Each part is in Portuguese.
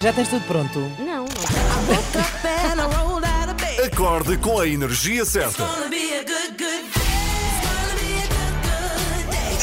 Já tens tudo pronto? Não, não. Acorde com a energia certa.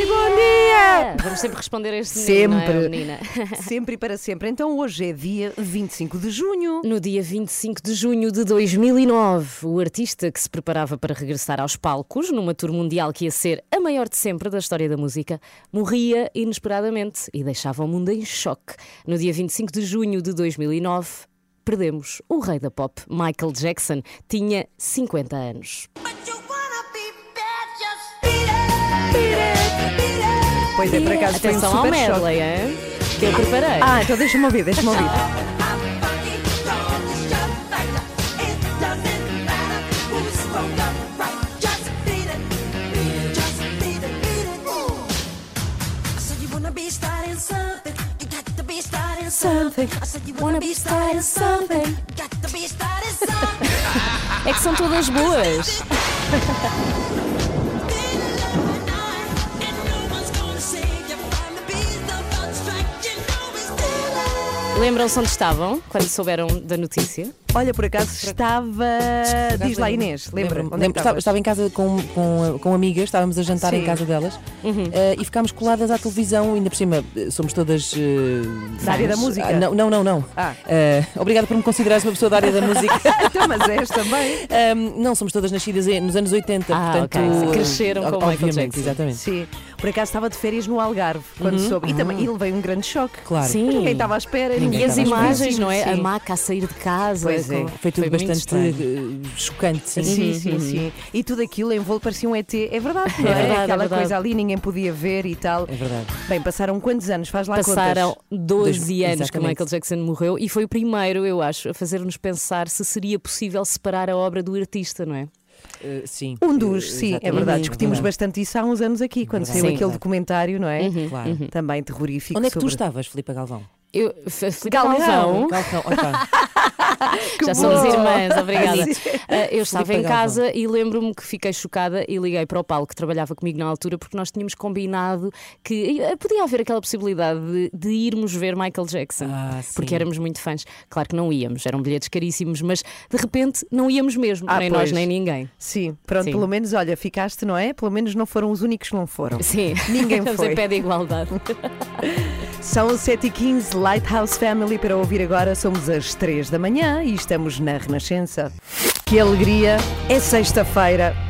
Oi, bom dia! Vamos sempre responder a este menino, não é, Sempre. menina? Sempre e para sempre. Então hoje é dia 25 de junho. No dia 25 de junho de 2009, o artista que se preparava para regressar aos palcos numa tour mundial que ia ser a maior de sempre da história da música, morria inesperadamente e deixava o mundo em choque. No dia 25 de junho de 2009, perdemos o rei da pop, Michael Jackson. Tinha 50 anos. Pois é, por acaso foi um Atenção ao super choque. medley, hein? que eu preparei. Ah, então deixa-me ouvir, deixa-me ouvir. É que são todas boas. Lembram-se onde estavam quando souberam da notícia? Olha, por acaso estava. Diz lá. Inês, lembra? Lembro-me. Onde é que Lembro- estava, estava em casa com, com, com amigas, estávamos a jantar em Sim. casa delas eh, e ficámos coladas à televisão, ainda por cima eh, somos todas. eh, Da área da música? Ah, não, não, não. não. Ah. Eh, obrigada por me considerares uma pessoa da área da música. Então, mas és também. Não, somos todas nascidas em- nos anos 80, Ah, portanto. ok. Cresceram com o Michael Jackson. Exatamente. Sim. Por acaso estava de férias no Algarve quando soube. E também e levei um grande choque. Claro. Sim. Ninguém estava à espera. Ninguém E as imagens, não é? A Sim. maca a sair de casa. Pois é. com- Foi tudo muito bastante eh, chocante, sim. Sim, sim, sim. E tudo aquilo em voo parecia um ET. É verdade, não é? É verdade, é Aquela verdade. coisa ali, ninguém podia ver e tal. É verdade. Bem, passaram quantos anos? Faz lá Passaram contas. 12 anos que o Exatamente. Michael Jackson morreu e foi o primeiro, eu acho, a fazer-nos pensar se seria possível separar a obra do artista, não é? Eh, sim. Um dos, Eh, sim, é verdade. Discutimos Verdade. bastante isso há uns anos aqui, quando saiu Sim. aquele documentário, não é? Claro. Também terrorífico. Onde é que tu sobre- estavas, Filipe Galvão? Eu, Galvão. Galvão, Galvão, opa. já bom. somos irmãs, obrigada. Ah, eu estava em casa e lembro-me que fiquei chocada e liguei para o Paulo, que trabalhava comigo na altura, porque nós tínhamos combinado que eh, podia haver aquela possibilidade de, de irmos ver Michael Jackson. Ah, porque éramos muito fãs. Claro que não íamos, eram bilhetes caríssimos, mas de repente não íamos mesmo, Ah, nem pois. nós nem ninguém. Sim, pronto, Sim. pelo menos, olha, ficaste, não é? Pelo menos não foram os únicos que não foram. Sim, Ninguém estamos foi. em pé de igualdade. São 7h15, Lighthouse Family para ouvir agora. Somos às 3 da manhã e estamos na Renascença. Que alegria! É sexta-feira.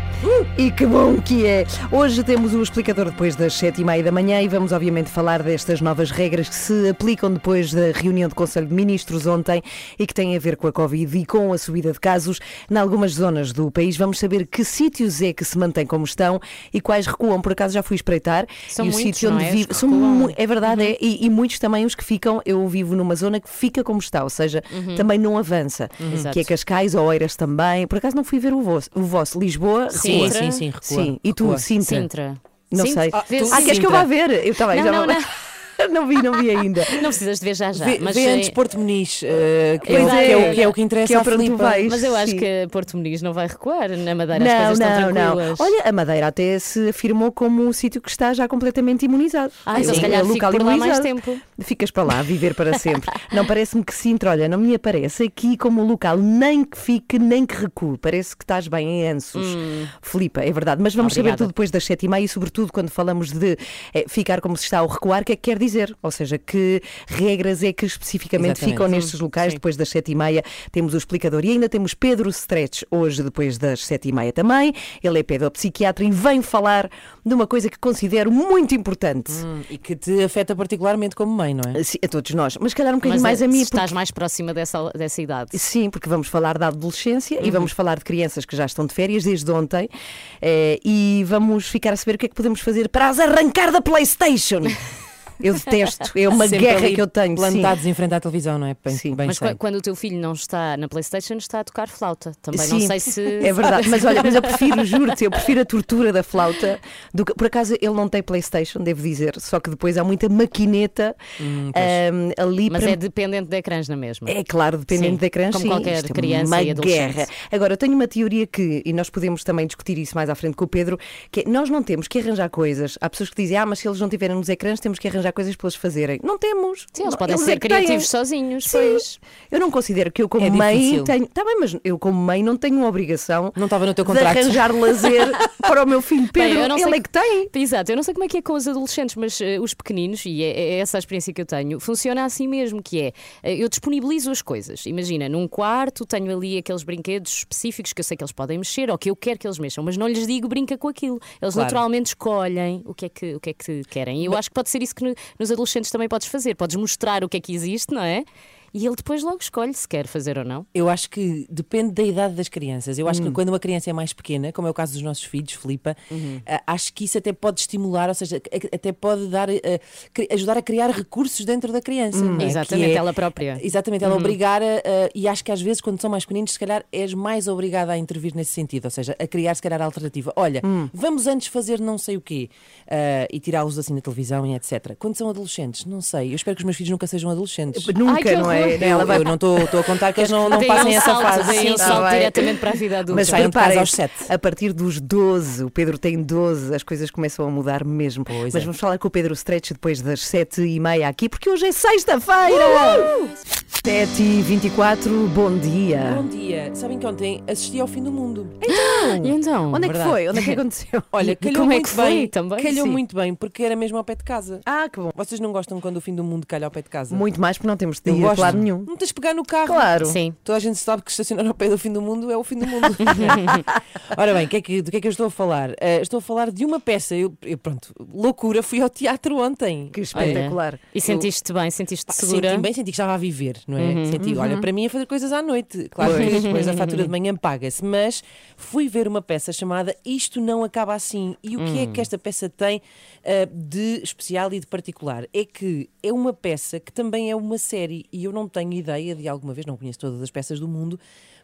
E que bom que é! Hoje temos o explicador depois das sete e meia da manhã e vamos obviamente falar destas novas regras que se aplicam depois da reunião do Conselho de Ministros ontem e que têm a ver com a Covid e com a subida de casos em algumas zonas do país. Vamos saber que sítios é que se mantêm como estão e quais recuam. Por acaso já fui espreitar São e o muitos, sítio onde é? Vivo são é verdade, é, e, e muitos também os que ficam, eu vivo numa zona que fica como está, ou seja, também não avança, Exato. que é Cascais, Oeiras também. Por acaso não fui ver o vosso, o vosso Lisboa, Sim, recua. sim, sim, recua. Sim, e tu, recua. Sintra? Sintra. Não Sintra. sei. Ah, Ah, queres que eu vá ver? Eu também Não, já não, vou- não. não vi, não vi ainda. Não precisas de ver já já. Vê, mas vê eh, antes Porto Muniz, eh, que, é, é, que, é o, que é o que interessa que é à para onde tu Filipa. vais. Mas eu acho Sim. que Porto Muniz não vai recuar. Na Madeira as Não, coisas estão não, não. tranquilas. Olha, a Madeira até se afirmou como um sítio que está já completamente imunizado. Ah, então É se calhar fico local por lá mais imunizado. tempo. Ficas para lá, viver para sempre. não parece-me que Sintra, olha, não me aparece aqui como local nem que fique, nem que recue. Parece que estás bem em Ansos. Filipa, é verdade. Mas vamos saber Obrigada. tudo depois das sete e meia e, sobretudo, quando falamos de eh, ficar como se está ao recuar, o que é que quer dizer? Ou seja, que regras é que especificamente Exatamente. ficam nestes locais depois das sete e meia? Temos o explicador e ainda temos Pedro Stretch hoje depois das sete e meia também. Ele é pedopsiquiatra e vem falar de uma coisa que considero muito importante. Hum, E que te afeta particularmente como mãe, não é? Sim, A todos nós, mas calhar um bocadinho Mas mais eh, a mim. porque- estás mais próxima dessa, dessa idade. Sim, porque vamos falar da adolescência Uhum. e vamos falar de crianças que já estão de férias desde ontem eh, e vamos ficar a saber o que é que podemos fazer para as arrancar da PlayStation. Eu detesto. É uma Sempre guerra ali que eu tenho. sim. Plantados em frente à televisão, não é? Bem, Sim. bem Mas sei. qu- quando o teu filho não está na Playstation, está a tocar flauta. Também Sim, não sei se. É verdade, mas olha, mas eu prefiro, juro-te, eu prefiro a tortura da flauta do que. Por acaso ele não tem Playstation, devo dizer, só que depois há muita maquineta ahm, ali Mas para. é dependente de ecrãs na mesma. É claro, dependendo Sim, da criança. como sim, qualquer isto é criança uma e adolescente. guerra. Agora, eu tenho uma teoria que, e nós podemos também discutir isso mais à frente com o Pedro, que é, nós não temos que arranjar coisas. Há pessoas que dizem, ah, mas se eles não tiverem nos ecrãs, temos que arranjar coisas para eles fazerem. Não temos. Sim, eles Não, podem é ser têm. criativos sozinhos, Sim. pois. Eu não considero que eu, como É mãe, difícil. tenho. Está bem, mas eu, como mãe, não tenho uma obrigação Não estava no teu de contrato. arranjar lazer para o meu filho Pedro. não Ele sei é que tem. Exato, eu não sei como é que é com os adolescentes, mas eh, os pequeninos, e é, é essa a experiência que eu tenho, funciona assim mesmo, que é, eh, eu disponibilizo as coisas. Imagina, num quarto tenho ali aqueles brinquedos específicos que eu sei que eles podem mexer ou que eu quero que eles mexam, mas não lhes digo brinca com aquilo. Eles Claro. naturalmente escolhem o que é que, o que, é que querem. E eu acho que pode ser isso que nos adolescentes também podes fazer. Podes mostrar o que é que existe, não é? E ele depois logo escolhe se quer fazer ou não. Eu acho que depende da idade das crianças. Eu acho Hum. que quando uma criança é mais pequena, como é o caso dos nossos filhos, Filipa, Uhum. ah, acho que isso até pode estimular, ou seja, a- até pode dar, ah, ajudar a criar recursos dentro da criança. não é? Exatamente, é- ela própria. Exatamente, ela obrigar a, e acho que às vezes quando são mais pequeninos, se calhar és mais obrigada a intervir nesse sentido, ou seja, a criar se calhar a alternativa. Olha, vamos antes fazer não sei o quê ah, e tirá-los assim na televisão e etc. Quando são adolescentes, não sei. Eu espero que os meus filhos nunca sejam adolescentes. Nunca, que não é? Ela Eu, vai eu não estou a contar que eles não, não passem um essa salto, fase. um Sim, salto tá bem. diretamente para a vida adulta. Mas Saiam de aos sete. a partir dos 12, o Pedro tem 12, as coisas começam a mudar mesmo. Pois Mas é. vamos falar com o Pedro Stretch depois das 7 e meia aqui, porque hoje é sexta-feira! 7 e 24 bom dia. Bom dia. Sabem que ontem assisti ao fim do mundo. E então? Onde é que verdade. foi? Onde é que aconteceu? Olha, E calhou como é muito que foi bem. também? Calhou Sim. muito bem, porque era mesmo ao pé de casa. Ah, que bom. Vocês não gostam quando o fim do mundo calha ao pé de casa? Muito mais porque não temos de ir a gosto. lado nenhum. Não tens de pegar no carro. Claro. Sim. Toda a gente sabe que estacionar ao pé do fim do mundo é o fim do mundo. Ora bem, que é que- do que é que eu estou a falar? Eh, estou a falar de uma peça. Eu, eu, pronto, loucura, fui ao teatro ontem. Que espetacular. E sentiste bem, sentiste Pá, segura? Senti bem, senti que estava a viver, não é? Uhum. Senti, olha, para mim é fazer coisas à noite. Claro que depois a fatura de manhã paga-se, mas fui ver uma peça chamada Isto Não Acaba Assim. E o que é Hum. que esta peça tem ah, de especial e de particular? É que é uma peça que também é uma série e eu não tenho ideia de alguma vez, não conheço todas as peças do mundo,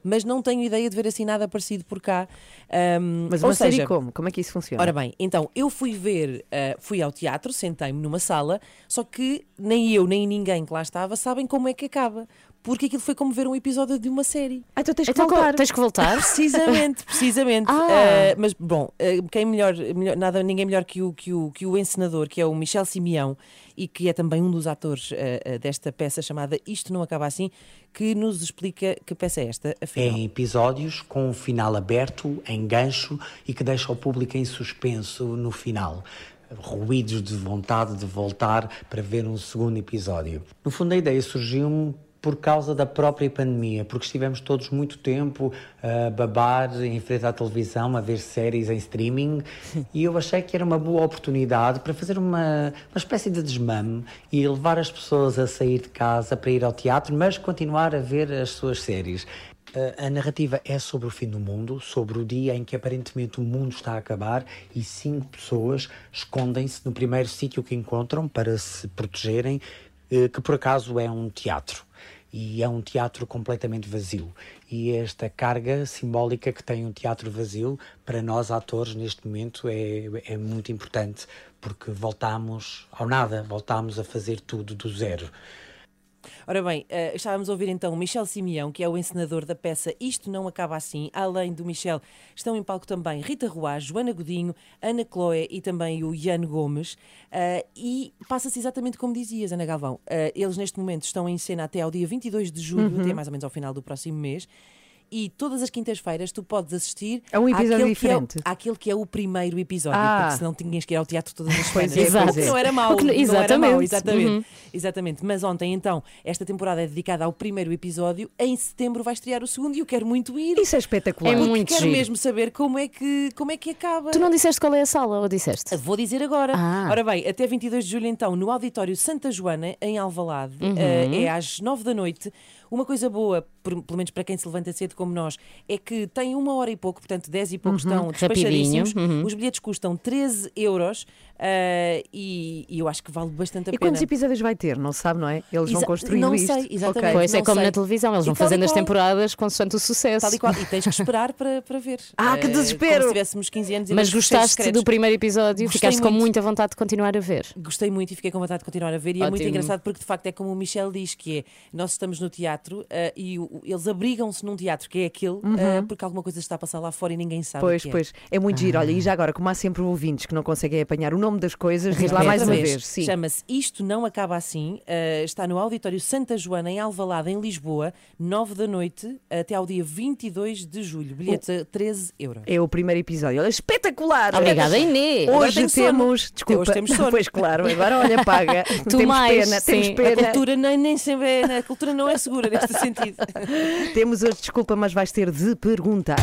mas não tenho ideia de ver assim nada parecido por cá. Ahm, Mas ou uma série seja, como? Como é que isso funciona? Ora bem, então eu fui ver, ah, fui ao teatro, sentei-me numa sala, só que nem eu nem ninguém que lá estava sabem como é que acaba. Porque aquilo foi como ver um episódio de uma série. ah, então tens que Então, voltar. tens que voltar? Precisamente, precisamente. Ah. Ah, mas bom, ah, quem melhor, melhor- nada, ninguém melhor que o, que, o, que o encenador, que é o Michel Simeão, e que é também um dos atores ah, desta peça chamada Isto Não Acaba Assim, que nos explica que peça é esta, afinal. em episódios com um final aberto, em gancho e que deixa o público em suspenso no final. Ruídos de vontade de voltar para ver um segundo episódio. No fundo, a ideia surgiu-me por causa da própria pandemia, porque estivemos todos muito tempo a babar em frente à televisão, a ver séries em streaming, e eu achei que era uma boa oportunidade para fazer uma, uma espécie de desmame e levar as pessoas a sair de casa para ir ao teatro, mas continuar a ver as suas séries. A- A narrativa é sobre o fim do mundo, sobre o dia em que aparentemente o mundo está a acabar e cinco pessoas escondem-se no primeiro sítio que encontram para se protegerem, eh, que por acaso é um teatro. E é um teatro completamente vazio. E esta carga simbólica que tem um teatro vazio, para nós atores neste momento, é, é muito importante, porque voltamos ao nada, voltamos a fazer tudo do zero. Ora bem, eh, estávamos a ouvir então o Michel Simeão, que é o encenador da peça Isto Não Acaba Assim. Além do Michel, estão em palco também Rita Roá, Joana Godinho, Ana Chloé e também o Ian Gomes. Eh, e passa-se exatamente como dizias, Ana Galvão. Eh, eles neste momento estão em cena até ao dia 22 de julho, até mais ou menos ao final do próximo mês. E todas as quintas-feiras tu podes assistir A um episódio àquele diferente. Que é, o- àquele que é o primeiro episódio, Ah. porque senão tinhas que ir ao teatro todas as Pois semanas. é, pois é. Não era mau, não era mau, exatamente. exatamente. Uhum. Exatamente. Mas ontem, então, esta temporada é dedicada ao primeiro episódio. Em setembro vai estrear o segundo e eu quero muito ir. Isso é espetacular. É muito quero giro. mesmo saber como é, que, como é que acaba. Tu não disseste qual é a sala, ou disseste? Vou dizer agora. Ah. Ora bem, até 22 de julho, então, no Auditório Santa Joana, em Alvalade, Uhum. eh, é às 9 da noite. Uma coisa boa, pelo menos para quem se levanta cedo como nós, é que tem uma hora e pouco, portanto 10 e poucos estão despachadíssimos. Rapidinho, uhum. Os bilhetes custam 13 euros Uh, e, e, eu acho que vale bastante a e pena. E quantos episódios vai ter? Não sabe, não é? Eles vão construir não isto. Sei, exatamente. Okay. Pois é como sei. na televisão, eles vão fazendo as temporadas consoante o sucesso. Tal e, qual. e tens que esperar para, para ver. Ah, que desespero! Como se tivéssemos 15 anos e Mas gostaste do primeiro episódio? Gostei Ficaste muito. com muita vontade de continuar a ver. Gostei muito e fiquei com vontade de continuar a ver. E Ótimo. é muito engraçado porque, de facto, é como o Michel diz: que é nós estamos no teatro uh, e o, eles abrigam-se num teatro que é aquele uhum. uh, porque alguma coisa está a passar lá fora e ninguém sabe. Pois, o que pois. É muito ah. giro. Olha, e já agora, como há sempre ouvintes que não conseguem apanhar o nome das coisas, diz lá mais uma vez. Chama-se Isto Não Acaba Assim. Uh, está no Auditório Santa Joana, em Alvalade, em Lisboa, 9 da noite, até ao dia 22 de julho. Bilhetes a 13 euros. É o primeiro episódio. Olha, espetacular! Obrigada, Inês. Hoje temos. Desculpa. Hoje temos sono. Pois claro, agora olha, paga. Tu temos mais, pena, sim. temos pena. A cultura nem, nem sempre é, a cultura não é segura neste sentido. temos hoje, desculpa, mas vais ter de perguntar.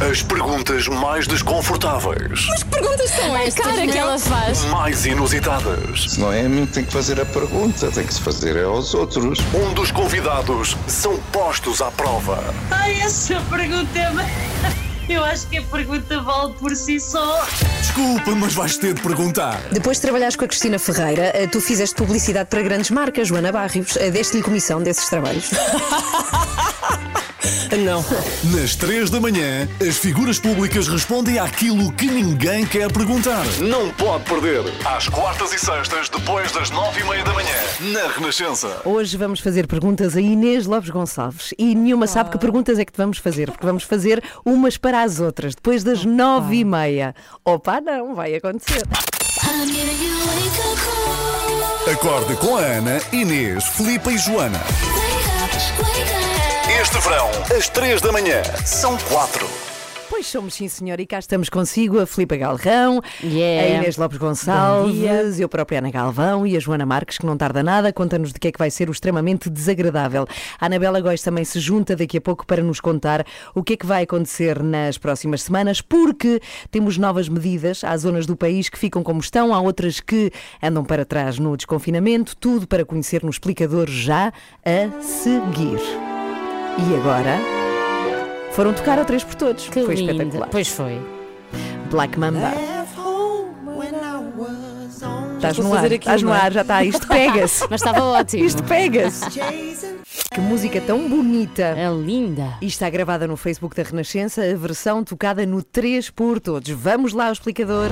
As perguntas mais desconfortáveis. Mas que perguntas são estas? A cara que ela faz. Mais inusitadas. Se não é a mim que tem que fazer a pergunta, tem que se fazer é aos outros. Um dos convidados são postos à prova. Ai, essa pergunta é. Eu acho que a pergunta vale por si só. Desculpa, mas vais ter de perguntar. Depois de trabalhares com a Cristina Ferreira, eh, tu fizeste publicidade para grandes marcas, Joana Barrios. Eh, Deste-lhe comissão desses trabalhos. Não. Nas 3 da manhã, as figuras públicas respondem àquilo que ninguém quer perguntar. Não pode perder. Às quartas e sextas, depois das 9 e meia da manhã, na Renascença. Hoje vamos fazer perguntas a Inês Lopes Gonçalves e nenhuma sabe que perguntas é que te vamos fazer, porque vamos fazer umas para as outras, depois das 9 e meia. Opa, não, vai acontecer. Acorde com a Ana, Inês, Filipa e Joana. Este verão, às 3 da manhã, são 4. Pois somos, sim, senhor, e cá estamos consigo a Filipa Galrão, Yeah. a Inês Lopes Gonçalves, eu própria Ana Galvão e a Joana Marques, que não tarda nada, conta-nos de que é que vai ser o extremamente desagradável. A Anabela Góis também se junta daqui a pouco para nos contar o que é que vai acontecer nas próximas semanas, porque temos novas medidas. Há zonas do país que ficam como estão, há outras que andam para trás no desconfinamento, tudo para conhecer no explicador já a seguir. E agora? Foram tocar a três por todos. Que foi linda. espetacular. Pois foi. Black Mamba. Estás no a ar, aquilo, estás no ar, já está. Isto pega-se. Mas estava ótimo. Isto pega-se. Que música tão bonita. É linda. E está gravada no Facebook da Renascença, a versão tocada no 3 por todos. Vamos lá ao explicador.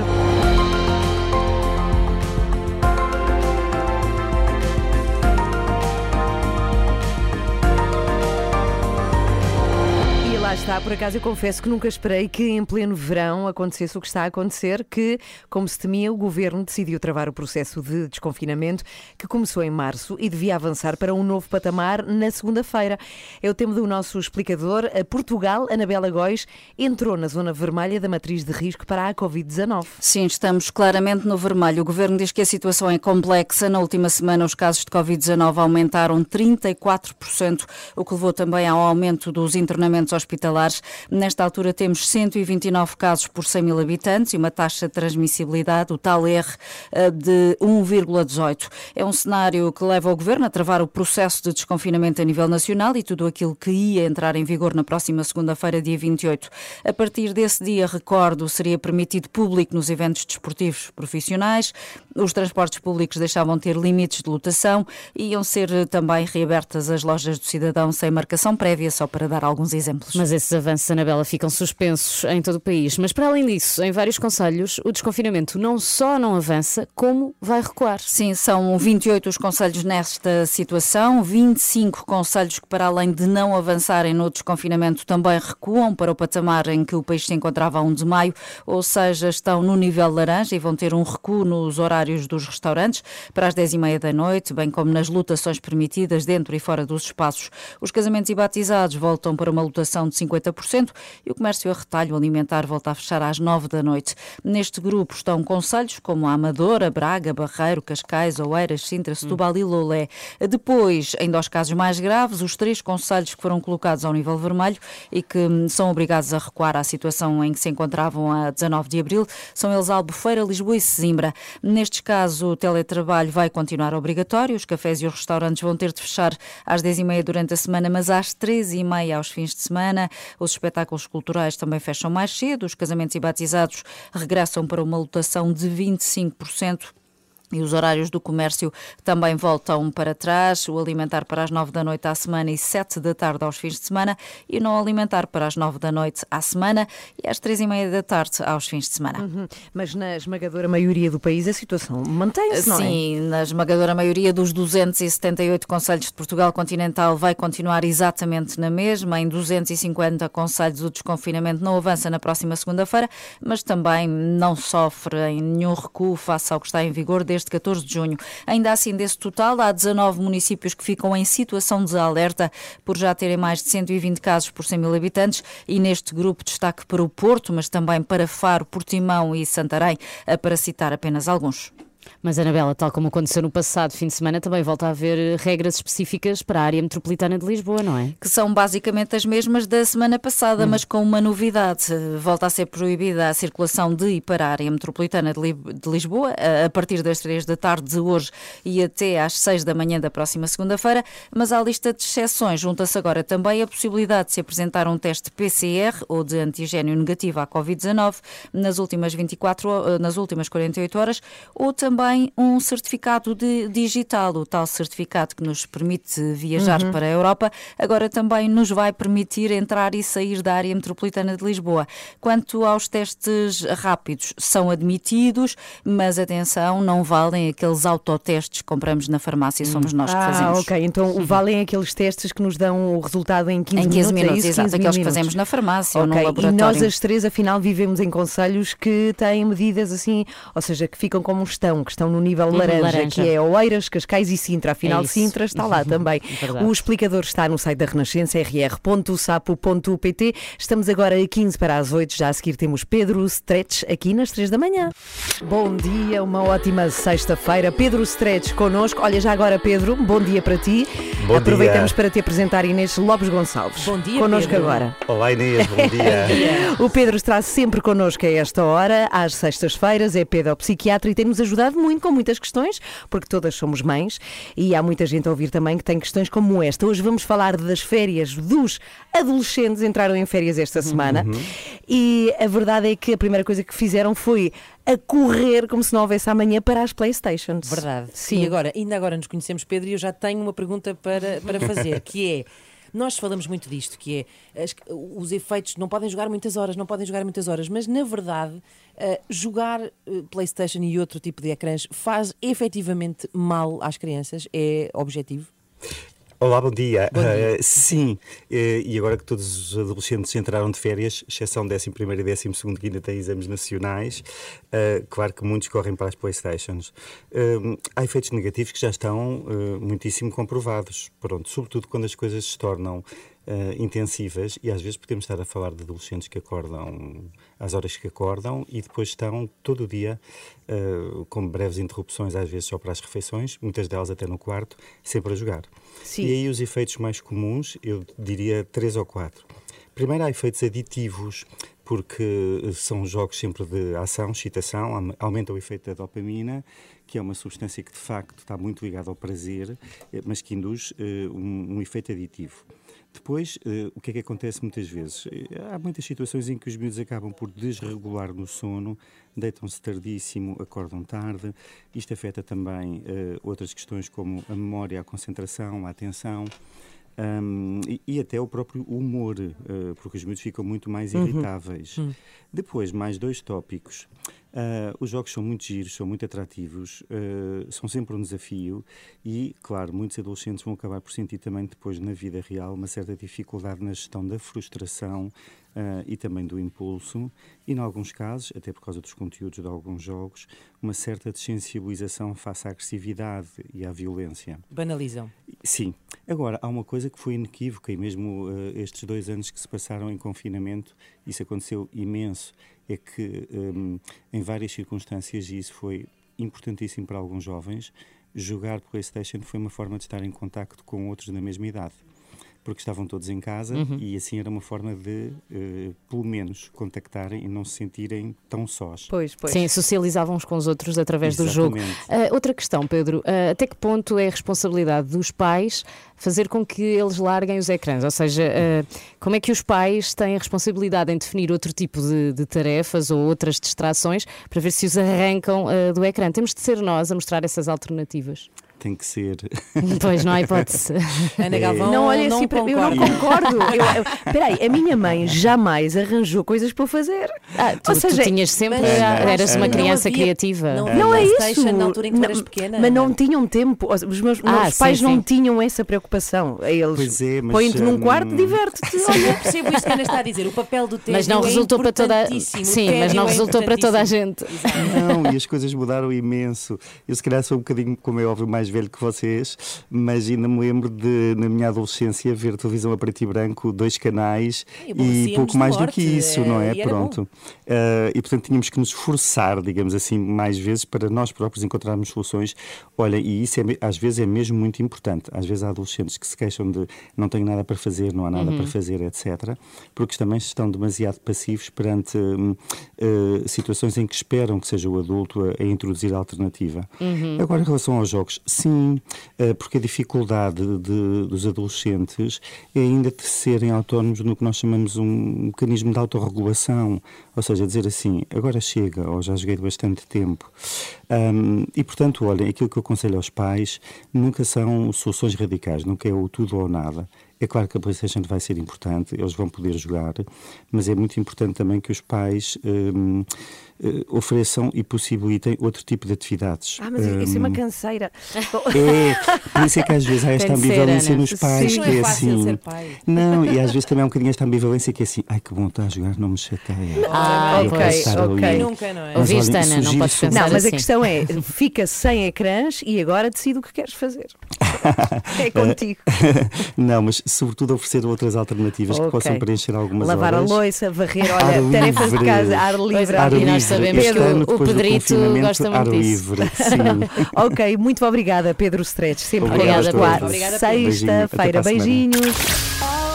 Está, por acaso eu confesso que nunca esperei que em pleno verão acontecesse o que está a acontecer, que, como se temia, o governo decidiu travar o processo de desconfinamento que começou em março e devia avançar para um novo patamar na segunda-feira. É o tema do nosso explicador. A Portugal, Anabela Góis, entrou na zona vermelha da matriz de risco para a Covid-19. Sim, estamos claramente no vermelho. O governo diz que a situação é complexa. Na última semana, os casos de Covid-19 aumentaram 34%, o que levou também ao aumento dos internamentos hospitalares. Nesta altura, temos 129 casos por 100 mil habitantes e uma taxa de transmissibilidade, o tal R, eh, de 1,18. É um cenário que leva o governo a travar o processo de desconfinamento a nível nacional e tudo aquilo que ia entrar em vigor na próxima segunda-feira, dia 28. A partir desse dia, recordo, seria permitido público nos eventos desportivos profissionais, os transportes públicos deixavam ter limites de lotação e iam ser eh, também reabertas as lojas do cidadão sem marcação prévia, só para dar alguns exemplos. Mas esses avanços, Anabela, ficam suspensos em todo o país. Mas para além disso, em vários conselhos, o desconfinamento não só não avança, como vai recuar. Sim, são 28 os conselhos nesta situação, 25 conselhos que, para além de não avançarem no desconfinamento, também recuam para o patamar em que o país se encontrava a 1 de maio, ou seja, estão no nível laranja e vão ter um recuo nos horários dos restaurantes para as 10 e meia da noite, bem como nas lotações permitidas dentro e fora dos espaços. Os casamentos e batizados voltam para uma lotação de 50% e o comércio a retalho alimentar volta a fechar às 9 da noite. Neste grupo estão conselhos como a Amadora, Braga, Barreiro, Cascais, Oeiras, Sintra, Setúbal e Lolé. Depois, ainda aos casos mais graves, os três conselhos que foram colocados ao nível vermelho e que hum, são obrigados a recuar à situação em que se encontravam a 19 de abril são eles Albufeira, Lisboa e Sesimbra. Nestes casos, o teletrabalho vai continuar obrigatório, os cafés e os restaurantes vão ter de fechar às 10h30 durante a semana, mas às 13h30 aos fins de semana. Os espetáculos culturais também fecham mais cedo, os casamentos e batizados regressam para uma lotação de 25%. E os horários do comércio também voltam para trás, o alimentar para as nove da noite à semana e sete da tarde aos fins de semana e o não alimentar para as nove da noite à semana e às três e meia da tarde aos fins de semana. Uhum. Mas na esmagadora maioria do país a situação mantém-se, não é? Sim, na esmagadora maioria dos 278 conselhos de Portugal continental vai continuar exatamente na mesma. Em 250 conselhos o desconfinamento não avança na próxima segunda-feira, mas também não sofre em nenhum recuo face ao que está em vigor desde desde 14 de junho. Ainda assim, desse total, há 19 municípios que ficam em situação de alerta por já terem mais de 120 casos por 100 mil habitantes e neste grupo destaque para o Porto, mas também para Faro, Portimão e Santarém, para citar apenas alguns. Mas, Anabela, tal como aconteceu no passado fim de semana, também volta a haver eh, regras específicas para a área metropolitana de Lisboa, não é? Que são basicamente as mesmas da semana passada, hum. mas com uma novidade. Volta a ser proibida a circulação de e para a área metropolitana de, Lisboa, a partir das 3 da tarde de hoje e até às 6 da manhã da próxima segunda-feira. Mas à lista de exceções junta-se agora também a possibilidade de se apresentar um teste PCR ou de antigênio negativo à Covid-19 nas últimas 24, eh, nas últimas 48 horas, ou também também um certificado de digital, o tal certificado que nos permite viajar uhum. para a Europa, agora também nos vai permitir entrar e sair da área metropolitana de Lisboa. Quanto aos testes rápidos, são admitidos, mas atenção, não valem aqueles autotestes que compramos na farmácia, somos nós que ah, fazemos. Ah, ok, então uhum. valem aqueles testes que nos dão o resultado em 15 minutos. Em 15 minutos, minutos é isso, exato, aqueles minutos. que fazemos na farmácia okay. ou no laboratório. E nós as três, afinal, vivemos em conselhos que têm medidas assim, ou seja, que ficam como estão, que estão no nível uhum, laranja, laranja, que é Oeiras, Cascais e Sintra. Afinal, é Sintra está lá também. É o explicador está no site da Renascença, rr.sapo.pt. Estamos agora a 15 para as 8. Já a seguir temos Pedro Stretch aqui nas 3 da manhã. Bom dia, uma ótima sexta-feira. Pedro Stretch connosco. Olha, já agora, Pedro, bom dia para ti. Bom Aproveitamos dia. para te apresentar Inês Lopes Gonçalves. Bom dia, Connosco Pedro. agora. Olá, Inês, bom dia. o Pedro está sempre connosco a esta hora, às sextas-feiras, é pedopsiquiatra e tem-nos ajudado muito com muitas questões, porque todas somos mães e há muita gente a ouvir também que tem questões como esta. Hoje vamos falar das férias dos adolescentes, entraram em férias esta semana uhum. e a verdade é que a primeira coisa que fizeram foi a correr como se não houvesse amanhã para as Playstations. Verdade. Sim. E agora, ainda agora nos conhecemos, Pedro, e eu já tenho uma pergunta para, para fazer, que é nós falamos muito disto, que é as, os efeitos não podem jogar muitas horas, não podem jogar muitas horas, mas na verdade uh, jogar uh, PlayStation e outro tipo de ecrãs faz efetivamente mal às crianças? É objetivo? Olá, bom dia. Bom dia. Uh, sim, uh, e agora que todos os adolescentes entraram de férias, exceção 11 e 12 que ainda têm exames nacionais, uh, claro que muitos correm para as Playstations. há efeitos negativos que já estão muitíssimo comprovados, pronto, sobretudo quando as coisas se tornam uh, intensivas e às vezes podemos estar a falar de adolescentes que acordam às horas que acordam e depois estão todo o dia uh, com breves interrupções, às vezes só para as refeições, muitas delas até no quarto, sempre a jogar. Sim. E aí os efeitos mais comuns, eu diria três ou quatro. Primeiro há efeitos aditivos, porque são jogos sempre de ação, excitação, aumenta o efeito da dopamina, que é uma substância que de facto está muito ligada ao prazer, eh, mas que induz uh, um, um efeito aditivo. Depois, uh, o que é que acontece muitas vezes? Eh, há muitas situações em que os miúdos acabam por desregular no sono, deitam-se tardíssimo, acordam tarde. Isto afeta também uh, outras questões como a memória, a concentração, a atenção. Um, e, e, até o próprio humor, uh, porque os miúdos ficam muito mais uhum. irritáveis. Uhum. Depois, mais dois tópicos. Uh, os jogos são muito giros, são muito atrativos, uh, são sempre um desafio e, claro, muitos adolescentes vão acabar por sentir também depois na vida real uma certa dificuldade na gestão da frustração uh, e também do impulso e, em alguns casos, até por causa dos conteúdos de alguns jogos, uma certa desensibilização face à agressividade e à violência. Banalizam. Sim. Agora, há uma coisa que foi inequívoca e mesmo estes dois anos que se passaram em confinamento, isso aconteceu imenso é que um, em várias circunstâncias, e isso foi importantíssimo para alguns jovens, jogar PlayStation foi uma forma de estar em contacto com outros da mesma idade. Porque estavam todos em casa Uhum. e assim era uma forma de, eh, pelo menos, contactarem e não se sentirem tão sós. Pois, pois. Sim, socializavam uns com os outros através do jogo. Exatamente. Ah, outra questão, Pedro, ah, até que ponto é a responsabilidade dos pais fazer com que eles larguem os ecrãs? Ou seja, ah, como é que os pais têm a responsabilidade em definir outro tipo de, de tarefas ou outras distrações para ver se os arrancam do ecrã? Temos de ser nós a mostrar essas alternativas. Tem que ser. Pois, não há hipótese. Ana Galvão Não, olha, não assim, para- eu não concordo. Eu- Peraí, a minha mãe jamais arranjou coisas para fazer. Ah, tu, Ou tu seja, tinhas sempre, mas- ah, eras uma criança havia- criativa. não Não é isso. Na altura em que tu Não, eras pequena. Mas não tinham tempo. Os meus, Ah, meus sim, pais não sim. tinham essa preocupação. Eles Pois é, mas, põem-te num hum, quarto, diverte-te. Sim, eu percebo isto que a Ana está a dizer. O papel do tédio Mas não é resultou para toda Sim, mas não é resultou para toda a gente. importantíssimo. Não, e as coisas mudaram imenso. Eu, se calhar, sou um bocadinho, como é óbvio, mais velho que vocês, mas ainda me lembro de, na minha adolescência, ver televisão a preto e branco, dois canais E e aborrecíamos pouco mais do que isso, não é? Pronto. Ah, e, portanto, tínhamos que nos esforçar, digamos assim, mais vezes para nós próprios encontrarmos soluções. Olha, e isso é às vezes é mesmo muito importante. Às vezes há adolescentes que se queixam de não tenho nada para fazer, não há nada Uhum. para fazer, etc. Porque também estão demasiado passivos perante hum, eh, situações em que esperam que seja o adulto a, a introduzir a alternativa. Uhum. Agora, em relação aos jogos, sim, eh, porque a dificuldade de- dos adolescentes é ainda de serem autónomos no que nós chamamos um mecanismo de autorregulação, ou seja, dizer assim, agora chega, ou já joguei bastante tempo. Hum, e, portanto, olhem, aquilo que eu aconselho aos pais nunca são soluções radicais, nunca é o tudo ou nada. É claro que a PlayStation vai ser importante, eles vão poder jogar, mas é muito importante também que os pais hum, eh, ofereçam e possibilitem outro tipo de atividades. Ah, mas isso é uma Hum, canseira. é, por isso é que às vezes há esta ambivalência Ana. nos pais, Sim. que Não é é fácil assim. ser pai. Não, e às vezes também há um bocadinho esta ambivalência que é assim, ai que bom está a jogar, não me chateia. Ah, Eu ok, estar ok. ali. Nunca, não é? Mas, Ouviste, Ana? Não podes pensar Não, mas assim. a questão é, fica sem ecrãs e agora decide o que queres fazer. É contigo. não, mas sobretudo oferecer outras alternativas que Ok. possam preencher algumas Lavar horas. a louça, varrer, Ar olha, tarefas de livre. casa, ar livre. Ar E livre. nós sabemos Este que o- ano, o Pedrito gosta muito ar disso. livre, sim. ok, muito obrigada, Pedro Stretch. Sempre. Obrigada, Pedro. Beijinho, até Sexta-feira. para a semana. Beijinhos.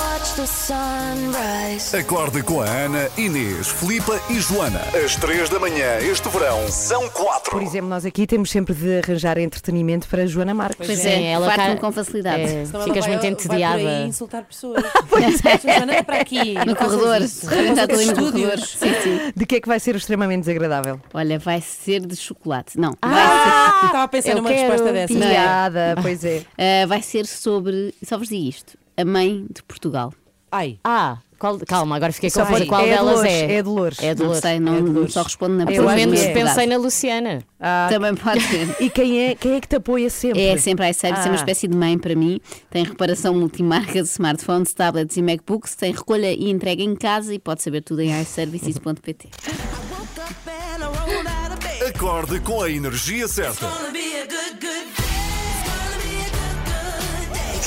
Acorde com a Ana, Inês, Filipa e Joana. Às três da manhã, este verão, são quatro. Por exemplo, nós aqui temos sempre de arranjar entretenimento para Joana Marques. Pois Pois é, é, ela farto-me cá- com facilidade. É, ficas muito Vai por entediada. aí insultar pessoas. pois é. Joana, anda para aqui. No corredor, isso. está ali no Estúdios. corredor. Sim, sim. De que é que vai ser o extremamente desagradável? Olha, vai ser de chocolate. Não, Ah, estava a pensar numa resposta dessa. Não é? Piada, pois é. vai ser, ah, vai ser sobre. Só vos digo isto: a mãe de Portugal. Ai, Ah, qual- calma, agora fiquei Só confusa. pode- Qual é delas Dolores, é? é Dolores. É Não Dolores. sei, não, é de não só respondo na Pelo menos é. pensei na Luciana. Ah, Também pode ser. e quem é, quem é que te apoia sempre? É sempre a iService, é uma Ah. espécie de mãe para mim. Tem reparação multimarca de smartphones, tablets e MacBooks, tem recolha e entrega em casa e pode saber tudo em iServices.pt. Acorde com a energia certa.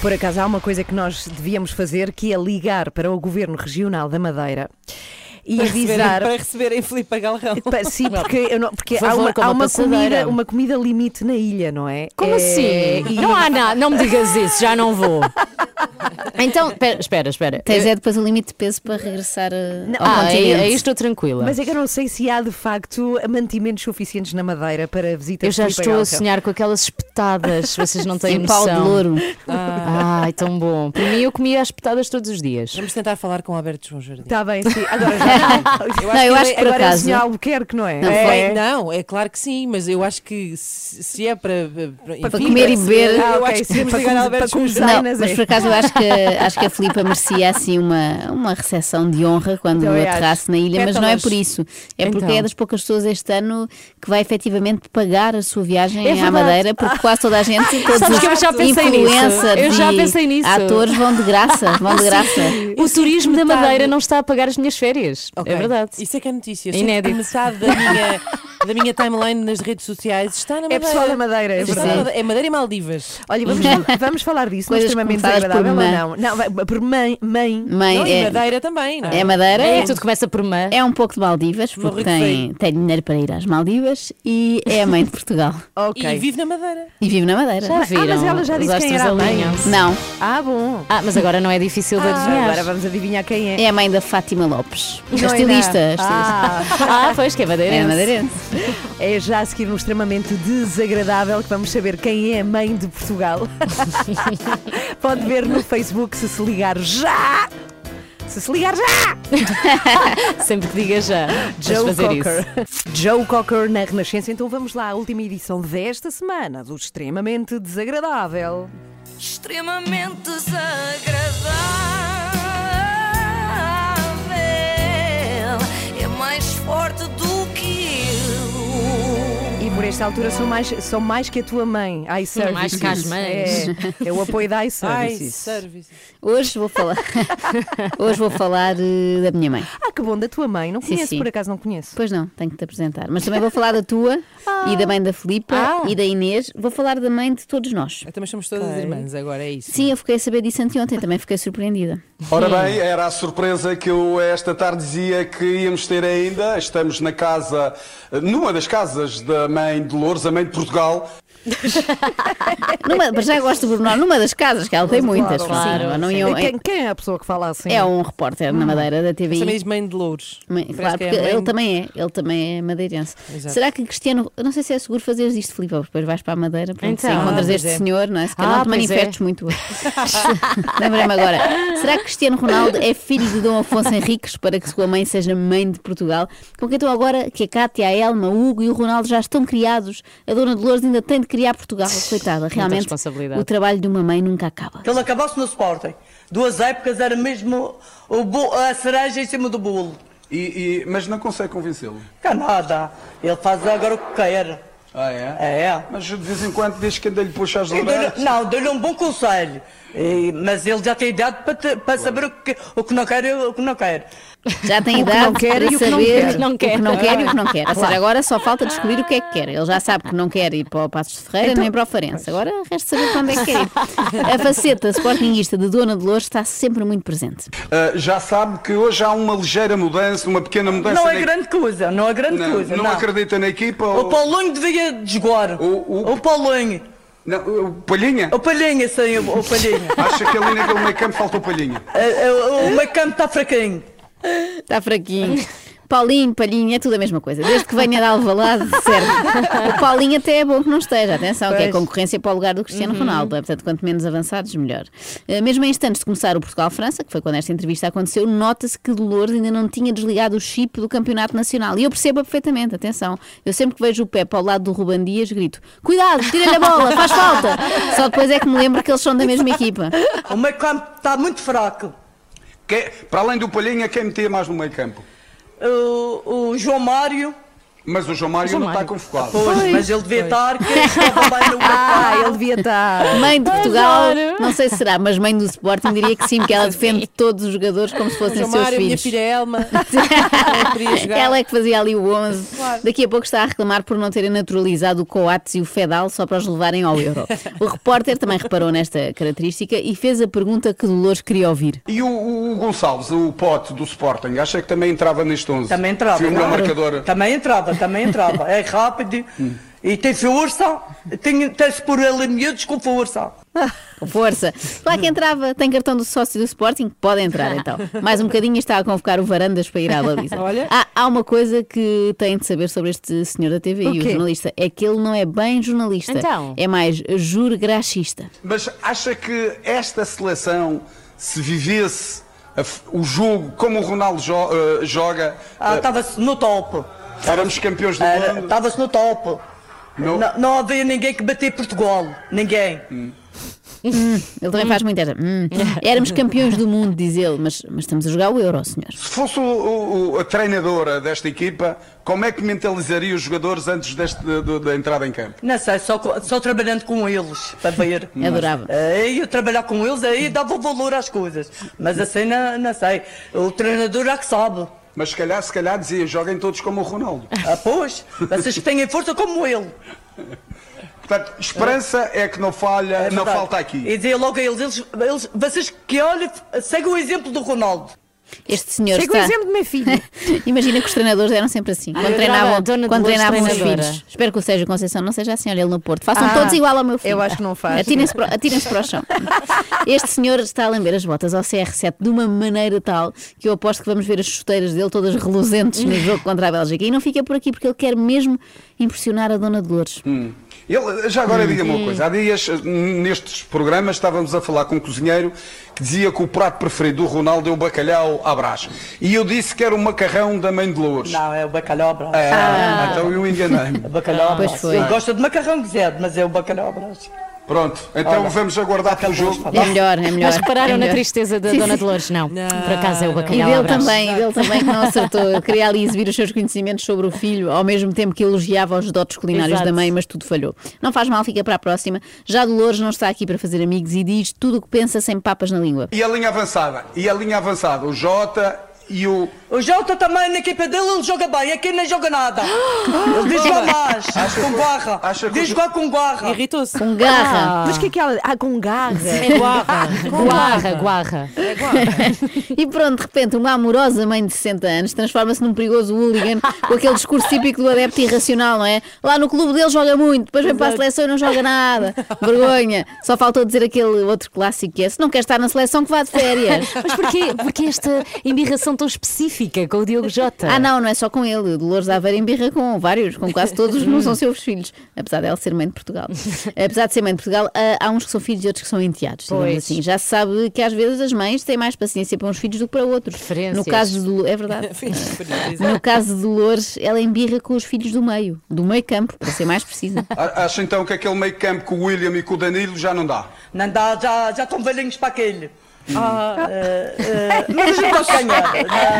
Por acaso há uma coisa que nós devíamos fazer que é ligar para o Governo Regional da Madeira e para receberem, avisar. para receberem Filipe Galrão. Sim, porque, eu não- porque Por há favor, uma, há uma uma passadeira. comida, uma comida limite na ilha, não é? Como É, assim? e- Não há nada, não me digas isso, já não vou. Então, espera, espera, espera. Tens é depois o limite de peso para regressar Não, ao Ah, aí, continente. aí estou tranquila. Mas é que eu não sei se há de facto mantimentos suficientes na Madeira para visitas Eu já estou a sonhar com aquelas espetadas, vocês não têm Em noção. pau de louro. Ai, tão bom. Para mim, eu comia as espetadas todos os dias. Vamos tentar falar com o Alberto João Jardim. Está bem, sim. Agora já não. Não, eu acho que agora é acaso- senhor Albuquerque, não é? Não, é. Não, é claro que sim, mas eu acho que se, se é para, para, Para comer e beber. eu Ah, acho que temos para para João começar. Não, mas é. por acaso eu acho que acho que a Filipa merecia assim uma, uma recepção de honra quando Também aterrasse na ilha, mas não é por isso. É porque Então. é das poucas pessoas este ano que vai efetivamente pagar a sua viagem É à. Madeira, porque quase toda a gente todos Sabes os que eu já pensei nisso. influencers Eu já e atores vão de graça, vão de graça. O turismo da Madeira não está a pagar as minhas férias. Ok. É verdade. Isso é que é notícia. É inédito. metade da minha, da minha timeline nas redes sociais está na É Madeira. pessoal da Madeira, é Está verdade. Madeira. É Madeira e Maldivas. Olha, vamos, vamos falar disso, mas Coisas extremamente desagradável ou mãe. não? Não, por mãe. Mãe. Mãe, Não, e é, Madeira também, não é? é Madeira. É, É, tudo começa por mãe. é um pouco de Maldivas, porque tem, tem dinheiro para ir às Maldivas e é a mãe de Portugal. Ok. E vive na Madeira. E vive na Madeira. Já viram? Ah, mas ela já disse quem era a mãe. Não, Ah, bom. Ah, mas agora não é difícil de adivinhar. Agora vamos adivinhar quem é. é a mãe da Fátima Lopes. É estilista. Ah, Ah, pois que é madeirense. É madeirense. é já a seguir no extremamente desagradável que vamos saber quem é a mãe de Portugal. Pode ver no Facebook se se ligar já. Se se ligar já! Sempre que diga já. Joe fazer Cocker. isso. Joe Cocker na Renascença. Então vamos lá à última edição desta semana do Extremamente Desagradável. Extremamente desagradável. Mais forte do por esta altura sou mais, sou mais que a tua mãe. iServices. mais que as mães. É, é o apoio da Ai, iServices. service. Hoje vou falar. Hoje vou falar eh, da minha mãe. Ah, que bom, da tua mãe. Não Sim, conheço, sim. por acaso não conheço. Pois não, tenho que te apresentar. Mas também vou falar da tua e da mãe da Filipa Ah. e da Inês. Vou falar da mãe de todos nós. Então, mas somos todas irmãs agora, é isso. Sim, eu fiquei a saber disso anteontem, também fiquei surpreendida. Ora bem, era a surpresa que eu esta tarde dizia que íamos ter ainda. Estamos na casa, numa das casas da mãe de Louros, a mãe de Portugal. Numa, mas já gosto do Bruno, numa das casas, que ela tem muitas. claro, sim, não iam- Quem, quem é a pessoa que fala assim? é um repórter na Madeira da TVI. Também diz mãe de louros. Mãe- claro, é porque mãe ele também é, ele também é madeirense. Exato. Será que Cristiano, não sei se é seguro fazeres isto, Filipe, porque depois vais para a Madeira, pronto, Então. se encontras Ah, este é. senhor, não é? Se calhar Ah, não te pois manifestes é. muito. Lembrei-me agora. Será que Cristiano Ronaldo é filho de Dom Afonso Henriques para que sua mãe seja mãe de Portugal? Com que então agora que a Cátia, a Elma, o Hugo e o Ronaldo já estão criados, a Dona Dolores ainda tem de criar Portugal. Coitada, realmente responsabilidade. o trabalho de uma mãe nunca acaba. Que ele acabasse no Sporting. Duas épocas era mesmo a cereja em cima do bolo. E, e- mas não consegue convencê-lo. Que nada. Ele faz agora o que quer. Ah, é? É. Mas de vez em quando, desde que anda-lhe puxa as orelhas. Não, dou-lhe um bom conselho. E- mas ele já tem idade para, te- para saber o que, o que não quer e o que não quer. Já tem O que idade não quer para e o que não saber quer. o que não quer, e o que não quer. Ou seja, agora só falta descobrir o que é que quer. Ele já sabe que não quer ir para o Passos de Ferreira Então- nem para o Farense. Agora resta saber para onde é que quer ir. A faceta sportinguista de Dona Dolores está sempre muito presente. Ah, já sabe que hoje há uma ligeira mudança, uma pequena mudança. Não na- é grande coisa, não é grande Não, coisa. não acredita na equipa? O Paulinho devia de jogar. O, o... Paulinho. Não, o Palhinha? O Palhinha, sim, o, o Palhinha. Acha que ali naquele meio campo faltou Palhinha? É, é, o o meio campo está fraquinho. Está fraquinho. Paulinho, Palhinho, é tudo a mesma coisa. Desde que venha de Alvalade, serve. O Paulinho até é bom que não esteja. Atenção, que é Pois. concorrência para o lugar do Cristiano Uhum. Ronaldo. Portanto, quanto menos avançados, melhor. Eh, Mesmo em instantes de começar o Portugal-França, que foi quando esta entrevista aconteceu, nota-se que Dolores ainda não tinha desligado o chip do Campeonato Nacional. E eu percebo perfeitamente, atenção. Eu sempre que vejo o Pepe ao lado do Ruban Dias, grito: Cuidado, tira-lhe a bola, faz falta. Só depois é que me lembro que eles são da mesma equipa. O meio campo está muito fraco. Que- para além do Palhinha, quem metia mais no meio campo? O, o João Mário. Mas o João Mário João não está convocado. Pois, mas ele devia estar, que estava bem no Ah, ele devia estar. Mãe de Portugal, Adoro. não sei se será, mas mãe do Sporting diria que sim, porque ela defende todos os jogadores como se fossem João seus Mário, a minha filhos. filha Elma. Ela é que fazia ali o 11. Claro. Daqui a pouco está a reclamar por não terem naturalizado o Coates e o Fedal só para os levarem ao Euro. O repórter também reparou nesta característica e fez a pergunta que Dolores queria ouvir. E o, o- o Gonçalves, o pote do Sporting, acha que também entrava neste 11? Também entrava. Foi o melhor claro. marcador. Também entrava, também entrava. É rápido e tem força. Tem, tem-se por ele miúdos com força. Com força. Lá que entrava, tem cartão do sócio do Sporting? Pode entrar então. Mais um bocadinho e está a convocar o Varandas para ir à baliza. Olha. Há, há uma coisa que tem de saber sobre este senhor da TV O e o jornalista: é que ele não é bem jornalista, Então? é mais jurgraxista. Mas acha que esta seleção, se vivesse o jogo como o Ronaldo jo- eh, joga, Ah, eh, Estava-se no topo. Éramos campeões do Era- mundo? Estava-se no topo. Não. Não, não havia ninguém que bater Portugal. Ninguém. Hum, ele também faz muito esta. Hum. Éramos campeões do mundo, diz ele, mas, mas estamos a jogar o Euro, senhor. Se fosse o, o- a treinadora desta equipa, como é que mentalizaria os jogadores antes deste, do- da entrada em campo? Não sei, só, só trabalhando com eles, para ver. Adorava. Aí eu trabalhar com eles, aí dava valor às coisas. Mas assim, não, não sei. O treinador é que sabe. Mas se calhar, se calhar dizia, joguem todos como o Ronaldo. Ah, pois, vocês que têm força como ele. Portanto, esperança é que não falha, É não falta aqui. E dizia logo a eles, eles, eles vocês que olhem, seguem o exemplo do Ronaldo. Este senhor Chega o está... exemplo do meu filho. Imagina que os treinadores eram sempre assim. Quando treinavam, Dona quando treinavam os filhos. Espero que o Sérgio Conceição não seja assim, olha ele no Porto. Façam Ah, todos igual ao meu filho. eu acho que não faz. Atirem-se para, atirem-se para o chão. Este senhor está a lamber as botas ao CR7 de uma maneira tal que eu aposto que vamos ver as chuteiras dele todas reluzentes no jogo contra a Bélgica. E não fica por aqui porque ele quer mesmo impressionar a Dona Dolores. Hum. Ele, já agora diga-me uma coisa, há dias nestes programas estávamos a falar com um cozinheiro que dizia que o prato preferido do Ronaldo é o bacalhau à brás. E eu disse que era o macarrão da mãe de Lourdes. Não, é o bacalhau à brás. Ah, então eu enganei-me. Bacalhau à brás. Ele gosta de macarrão guisado, mas é o bacalhau à brás. Pronto, então Olha, vamos aguardar pelo jogo. É melhor, é melhor. Mas repararam é na tristeza da Sim, Dona sim. Dolores? Não, por acaso é o E bacalhau dele à brás. também, e dele também que não acertou. Eu queria ali exibir os seus conhecimentos sobre o filho, ao mesmo tempo que elogiava os dotes culinários Exato. da mãe, mas tudo falhou. Não faz mal, fica para a próxima. Já Dolores não está aqui para fazer amigos e diz tudo o que pensa sem papas na língua. E a linha avançada? E a linha avançada? O Jota e o. O Jota também, na equipa dele, ele joga bem. Aqui não joga nada. Ele diz jogar mais. com garra. Diz jogar com garra. Irritou-se. Com garra. Mas o que é que ela. Ah, com garra. É guarra, guarra, guarra. E pronto, de repente, uma amorosa mãe de 60 anos transforma-se num perigoso hooligan com aquele discurso típico do adepto irracional, não é? Lá no clube dele joga muito, depois vem para a seleção e não joga nada. Vergonha. Só faltou dizer aquele outro clássico que é: se não quer estar na seleção, que vá de férias. Mas porquê, porquê esta embirração tão específica com o Diogo Jota? Ah, não, não é só com ele. Dolores Aveira embirra com vários, com quase todos, não são seus filhos. Apesar dela ser mãe de Portugal. Apesar de ser mãe de Portugal, há uns que são filhos e outros que são enteados. Pois. assim. Já se sabe que às vezes as mães têm mais paciência para uns filhos do que para outros. No caso do. É verdade. No caso de Dolores, ela embirra com os filhos do meio, do meio campo, para ser mais precisa. A- Acha então que aquele meio campo com o William e com o Danilo já não dá? Não dá, já, já estão velhinhos para aquele. Ah, eh, eh, mas a gente pode ganhar.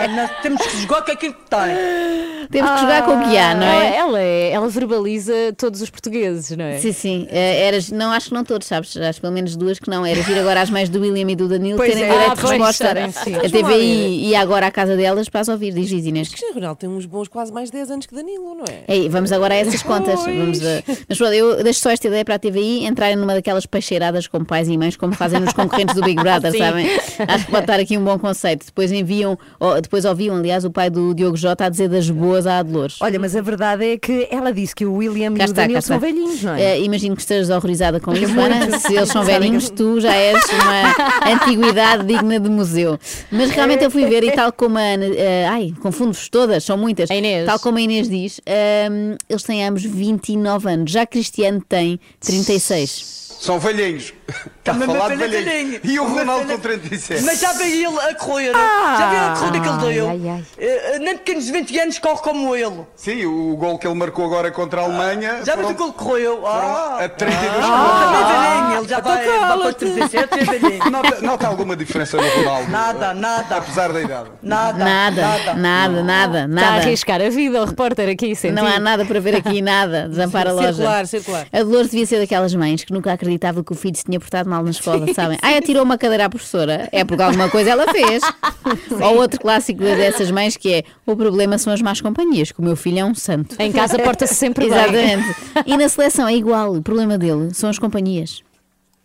Não- não- temos que jogar com aquilo que tem. Temos que jogar com o que há, não é? ela, é- ela verbaliza todos os portugueses, não é? Sim, sim. Eh, Eras, não, acho que não todos, sabes? Acho pelo menos duas que não. Era vir agora às mães do William e do Danilo Pois terem é. direito Ah, de resposta. A TVI e agora à casa delas para as ouvir, diz Inês. Cristiano Ronaldo tem uns bons quase mais 10 anos que Danilo, não é? Ei, vamos agora a essas contas. Pois. Vamos a... Mas pronto, eu deixo só esta ideia para a TVI entrarem numa daquelas peixeiradas com pais e mães, como fazem nos concorrentes do Big Brother, Sim. Sabem? Acho que pode estar aqui um bom conceito. Depois enviam, depois ouviam, aliás, o pai do Diogo Jota a dizer das boas à Dolores. Olha, mas a verdade é que ela disse que o William Cá e o está, está. são velhinhos, não é? Eh, imagino que estejas horrorizada com isso. Ana. Se eles são velhinhos, tu já és uma antiguidade digna de museu. Mas realmente eu fui ver e tal como a Ana, eh, ai, confundo-vos todas, são muitas. A Inês. Tal como a Inês diz, ehm, eles têm ambos 29 anos. Já Cristiano tem 36. São velhinhos. Está a Também falar de velhinho. E o Ronaldo 37. Mas já veio ele a correr. já viu a corrida que ele deu. ai, ai. Eh, Nem pequenos de 20 anos corre como ele. Sim, o gol que ele marcou agora contra a Alemanha. Já viu o foram- que ele correu? Ah, A 32 também km. velhinho. Ele já vai vai para os 37 e é. Nota, nota alguma diferença no Ronaldo? Nada, nada. Apesar da idade. Nada, Nada, nada, nada, Está a nada. arriscar a vida, o repórter aqui, sentiu. Não há nada para ver aqui, nada. Desampara a loja. Circular, circular. A Dolores devia ser daquelas mães que nunca acreditava que o filho se tinha portado mal na escola, sabem? Ah, atirou uma cadeira à professora. É porque alguma coisa ela fez. Ou outro clássico dessas mães que é: o problema são as más companhias, que o meu filho é um santo. Em casa porta-se sempre bem. Exatamente. E na seleção é igual. O problema dele são as companhias.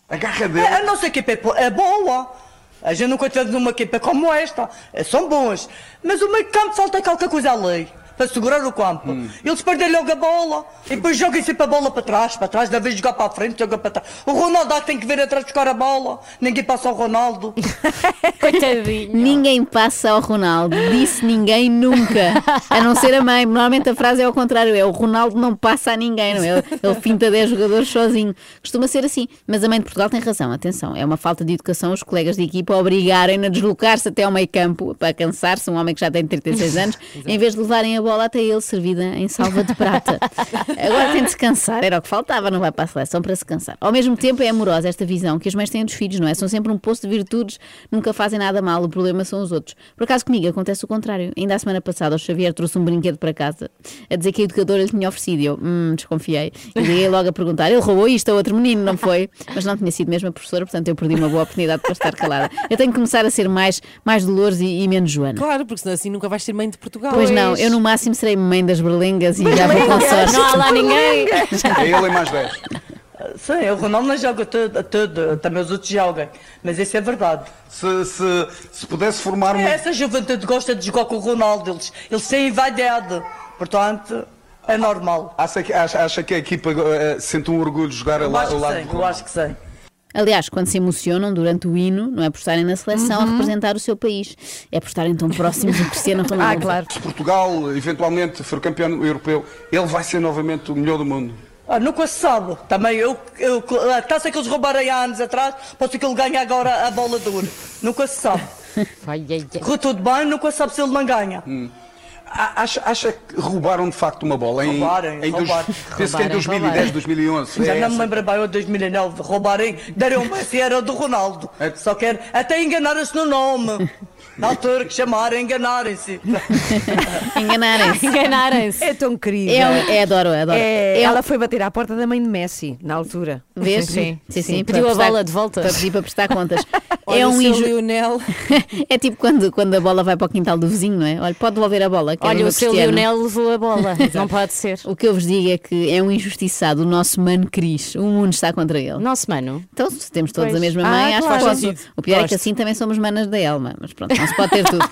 A garra dele. A nossa equipa é é boa. A gente nunca teve numa equipa como esta. São bons. Mas o meio campo falta qualquer coisa ali. Para segurar o campo. Eles perdem logo a bola. E depois jogam sempre a bola para trás. Para trás, da vez de jogar para a frente, joga para trás. O Ronaldo ah, tem que vir atrás buscar a bola. Ninguém passa ao Ronaldo. Coitadinho. Ninguém passa ao Ronaldo. Disse ninguém nunca. A não ser a mãe. Normalmente a frase é ao contrário. É o Ronaldo não passa a ninguém. Não é? Ele finta 10 jogadores sozinho. Costuma ser assim. Mas a mãe de Portugal tem razão. Atenção. É uma falta de educação os colegas de equipa obrigarem a deslocar-se até ao meio campo para cansar-se. Um homem que já tem 36 anos. em vez de levarem a bola até ele servida em salva de prata. Agora tem de se cansar, era o que faltava, não vai para a seleção para se cansar. Ao mesmo tempo é amorosa esta visão que as mães têm dos filhos, não é? São sempre um poço de virtudes, nunca fazem nada mal, o problema são os outros. Por acaso comigo acontece o contrário. Ainda a semana passada o Xavier trouxe um brinquedo para casa a dizer que a educadora lhe tinha oferecido eu, hum, desconfiei. E liguei logo a perguntar, ele roubou isto a outro menino, não foi? Mas não tinha sido mesmo a professora, portanto eu perdi uma boa oportunidade para estar calada. Eu tenho que começar a ser mais, mais Dolores e, e menos Joana. Claro, porque senão assim nunca vais ser mãe de Portugal. Pois não, eu no máximo serei mãe das berlengas e já vou com sorte. Não há lá ninguém. É ele e mais 10. Sim, o Ronaldo não joga tudo, tudo, também os outros jogam, mas isso é verdade. Se, se, se pudesse formar uma. Essa juventude gosta de jogar com o Ronaldo, eles, eles têm vaidade, portanto é normal. Acha que, acha, acha que a equipa eh, sente um orgulho de jogar Eu lá- acho ao que lado sim, do eu acho que sim. Aliás, quando se emocionam durante o hino, não é por estarem na seleção a Uhum. representar o seu país, é por estarem tão próximos do Cristiano Ronaldo. Se Portugal eventualmente for campeão europeu, ele vai ser novamente o melhor do mundo. Ah, nunca se sabe. Também eu, eu a taça que eles roubaram há anos atrás, pode ser que ele ganhe agora a bola de ouro. Nunca se sabe. Correu tudo bem, nunca se sabe se ele não ganha. Hum. Acha, acha que roubaram de facto uma bola em, Roubarem, em dois- roubaram. penso que em 2010, 2011. Já é não me essa. lembro bem, ou 2009, roubarem, deram o Messi, era do Ronaldo. Só quer até enganaram-se no nome. Na altura que chamaram, enganarem-se. Enganarem-se. Enganarem-se. É tão querida. É, um- é, adoro, adoro. É, É ela foi bater à porta da mãe de Messi, na altura. Vês? Sim, sim, sim. Pediu para a bola de volta. Para pedir para prestar contas. Olha, é o um seu inju... Lionel. É tipo quando, quando a bola vai para o quintal do vizinho, não é? Olha, pode devolver a bola. que é Olha, o seu Cristiano. Lionel levou a bola. Não pode ser. O que eu vos digo é que é um injustiçado o nosso mano Cris. O mundo está contra ele. Nosso mano. Então, se temos todos Pois. a mesma Ah, mãe, acho claro. que Faz sentido. O pior é que Gosto. assim também somos manas da Elma. Mas pronto, se pode ter tudo.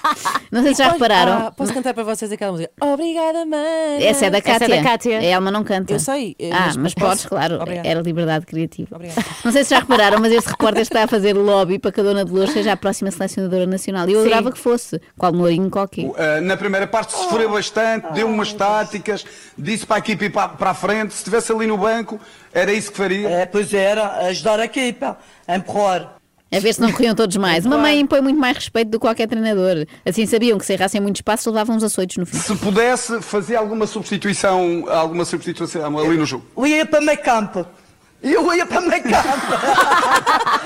Não sei se já repararam. ah, posso cantar para vocês aquela música? Obrigada, mãe. Essa é da Cátia. Essa é da Cátia. A Elma não canta. Eu sei, eh, Ah, mas mas, posso? podes, claro. Obrigada. Era liberdade criativa. Não sei se já repararam, mas este repórter está a fazer lobby para que a Dona Dolores seja a próxima selecionadora nacional. E eu Sim. adorava que fosse. Qual Mourinho qualquer. Uh, na primeira parte sofreu bastante, deu umas táticas, disse para a equipe ir para, para a frente. Se estivesse ali no banco, era isso que faria. É, pois era, ajudar a equipa, a empurrar. A ver se não corriam todos mais. Uma mãe impõe muito mais respeito do que qualquer treinador. Assim sabiam que se errassem muito espaço, levavam uns açoitos no fim. Se pudesse, fazia alguma substituição, alguma substituição ali no jogo. Eu ia para meio campo. Eu ia para meio campo.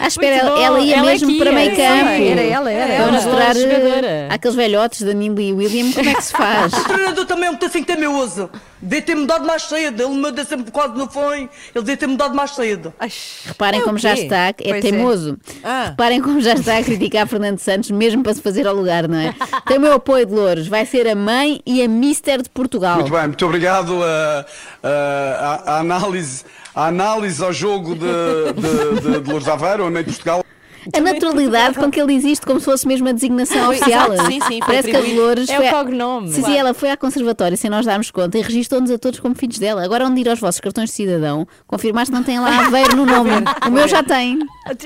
À espera, ela, ela ia Ela mesmo aqui, para meio era campo. ela, era ela, era Para ela. mostrar jogadora. eh, velhotes, Danilo e William, como é que se faz. O treinador também é muito assim teimoso. Devia ter mudado mais cedo. Ele muda sempre quase no fim. Ele devia ter mudado mais cedo. Reparem É como já está, é Pois é. teimoso. Ah. Reparem como já está a criticar Fernando Santos, mesmo para se fazer ao lugar, não é? Tem o meu apoio de Louros, vai ser a mãe e a Mister de Portugal. Muito bem, muito obrigado. uh, uh, a, a análise, a análise ao jogo de, de, de, de Lourdes Aveiro, ou nem de Portugal. A naturalidade com que ele existe, como se fosse mesmo a designação oficial. exato, sim, sim, foi Parece que a. Dolores. É foi o a- cognome. Sim, sim, ela foi à conservatória sem nós darmos conta e registrou-nos a todos como filhos dela. Agora, onde ir aos vossos cartões de cidadão, confirmar se não tem lá Aveiro no nome. o meu já tem.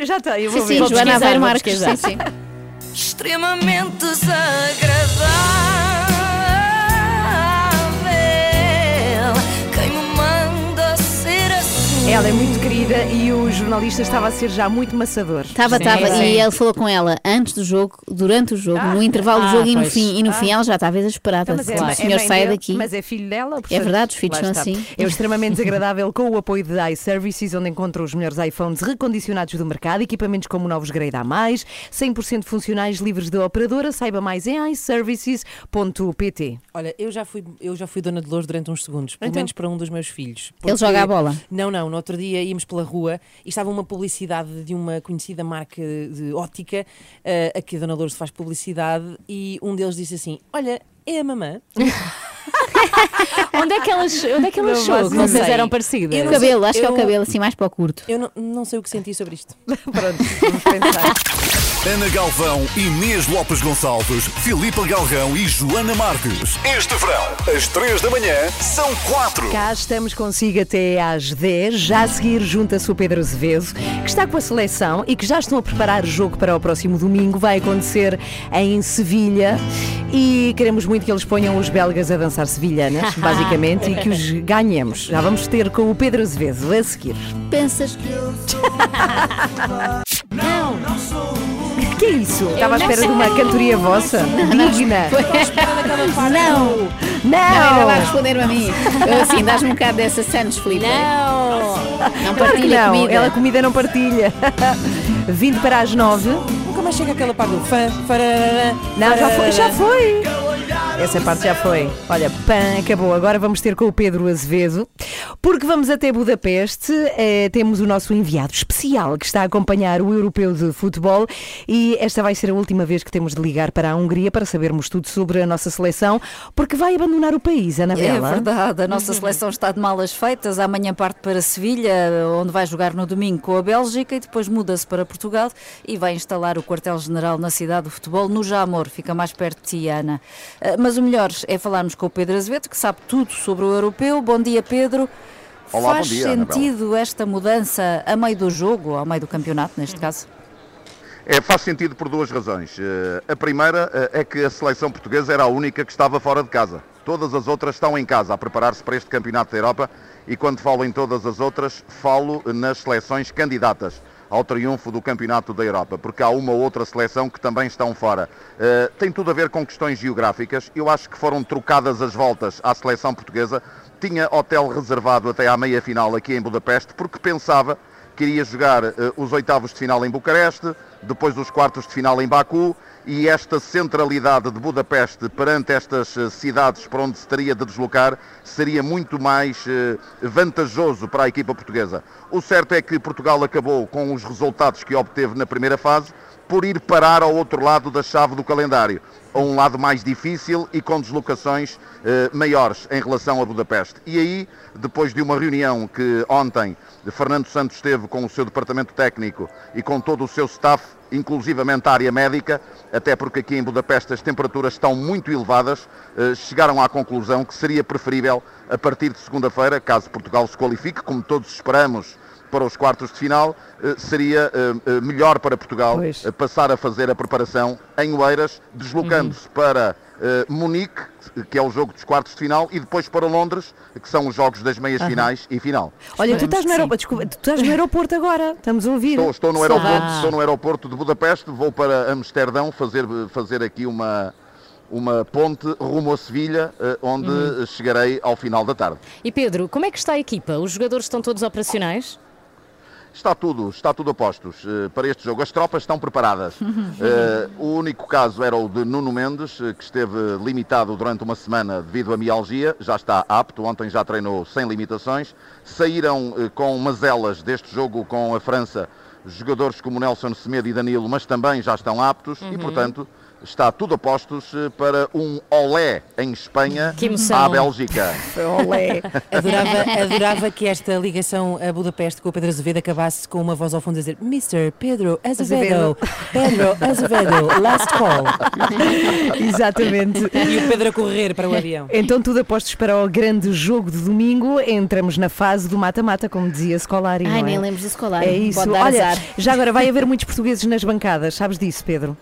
Já tem, eu Sim, vou sim, ver. Joana pesquisar, Aveiro Marques. Sim, sim. extremamente desagradável. Ela é muito querida e o jornalista estava a ser já muito maçador. Estava, estava. E ele falou com ela antes do jogo, durante o jogo, no intervalo do ah, jogo e no pois. fim. E no fim ela já estava desesperada. Então, mas é Claro, mãe- o senhor mãe saia dele, daqui. Mas é filho dela, portanto, É verdade, os filhos lá são está. assim. É extremamente desagradável com o apoio de iServices, onde encontra os melhores iPhones recondicionados do mercado, equipamentos como novos Grade A+, 100% funcionais, livres da operadora. Saiba mais em iServices.pt. Olha, eu já fui, eu já fui dona de Lourdes durante uns segundos, pelo Então. menos para um dos meus filhos. Ele joga a bola? Não, não. No outro dia íamos pela rua e estava uma publicidade de uma conhecida marca de ótica, eh, a que a dona Lourdes faz publicidade, e um deles disse assim: Olha, é a mamã. Onde é que elas, onde é que ela Não achou que vocês eram parecidas? Eu O cabelo, acho que é o eu- cabelo assim mais para o curto. Eu não, não sei o que senti sobre isto. Pronto, vamos pensar. Ana Galvão, Inês Lopes Gonçalves, Filipa Galrão e Joana Marques. Este verão, às 3 da manhã, são 4. Cá estamos consigo até às 10. Já a seguir junta-se o Pedro Azevedo, que está com a seleção e que já estão a preparar o jogo para o próximo domingo. Vai acontecer em Sevilha e queremos muito que eles ponham os belgas a dançar sevilhanas, basicamente, e que os ganhemos. Já vamos ter com o Pedro Azevedo a seguir. Pensas que eu Que é isso? Estava à espera de uma cantoria vossa? Digna. Não! Não! ainda vai responder a mim. Eu assim, dás-me um bocado dessa Santos, Filipe. Não! Não Claro partilha não, comida. ela comida não partilha. 20 para as 9. Nunca mais chega aquela parte do fã, Não, já foi, já foi. Essa parte já foi. Olha, pã, acabou. Agora vamos ter com o Pedro Azevedo, porque vamos até Budapeste. Eh, temos o nosso enviado especial que está a acompanhar o europeu de futebol e esta vai ser a última vez que temos de ligar para a Hungria para sabermos tudo sobre a nossa seleção, porque vai abandonar o país, É Anabela. verdade, a nossa seleção está de malas feitas. Amanhã parte para Sevilha, onde vai jogar no domingo com a Bélgica e depois muda-se para Portugal e vai instalar o quartel-general na cidade do futebol, no Jamor, fica mais perto de ti, Ana. Ah, Mas o melhor é falarmos com o Pedro Azevedo, que sabe tudo sobre o europeu. Bom dia, Pedro. Olá, Faz bom dia, Anabela. sentido esta mudança a meio do jogo, ao meio do campeonato, neste caso? É, faz sentido por duas razões. Eh, A primeira eh, é que a seleção portuguesa era a única que estava fora de casa. Todas as outras estão em casa a preparar-se para este Campeonato da Europa e quando falo em todas as outras, falo nas seleções candidatas ao triunfo do Campeonato da Europa, porque há uma ou outra seleção que também estão fora. Eh, tem tudo a ver com questões geográficas. Eu acho que foram trocadas as voltas à seleção portuguesa. Tinha hotel reservado até à meia final aqui em Budapeste, porque pensava que iria jogar eh, os oitavos de final em Bucareste, depois os quartos de final em Baku e esta centralidade de Budapeste perante estas eh, cidades para onde se teria de deslocar seria muito mais eh, vantajoso para a equipa portuguesa. O certo é que Portugal acabou com os resultados que obteve na primeira fase por ir parar ao outro lado da chave do calendário, a um lado mais difícil e com deslocações eh, maiores em relação a Budapeste. E aí, depois de uma reunião que ontem Fernando Santos teve com o seu departamento técnico e com todo o seu staff, inclusivamente a área médica, até porque aqui em Budapeste as temperaturas estão muito elevadas, eh, chegaram à conclusão que seria preferível, a partir de segunda-feira, caso Portugal se qualifique, como todos esperamos, para os quartos de final, eh, seria eh, eh, melhor para Portugal Pois. passar a fazer a preparação em Oeiras, deslocando-se para eh, Munique, que é o jogo dos quartos de final, e depois para Londres, que são os jogos das meias finais e final. Olha, tu estás, no aeroporto, desculpa, tu estás no aeroporto agora, estamos a ouvir. Estou, estou no aeroporto, Ah. estou no aeroporto de Budapeste, vou para Amsterdão fazer, fazer aqui uma, uma ponte rumo a Sevilha, onde Uhum. chegarei ao final da tarde. E Pedro, como é que está a equipa? Os jogadores estão todos operacionais? Está tudo, está tudo a postos eh, para este jogo. As tropas estão preparadas. Eh, o único caso era o de Nuno Mendes, eh, que esteve limitado durante uma semana devido à mialgia. Já está apto, ontem já treinou sem limitações. Saíram com mazelas deste jogo com a França jogadores como Nelson Semedo e Danilo, mas também já estão aptos e, Uhum. portanto, está tudo a postos eh, para um olé em Espanha à Bélgica. Olé. Adorava, adorava que esta ligação a Budapeste com o Pedro Azevedo acabasse com uma voz ao fundo a dizer Mr. Pedro Azevedo, Pedro Azevedo, last call. Exatamente. E o Pedro a correr para o avião. Então, tudo apostos para o grande jogo de domingo. Entramos na fase do mata-mata, como dizia Scolari. Ai, não nem é? lembro de Scolari. É isso. Pode dar Olha, azar. já agora vai haver muitos portugueses nas bancadas. Sabes disso, Pedro?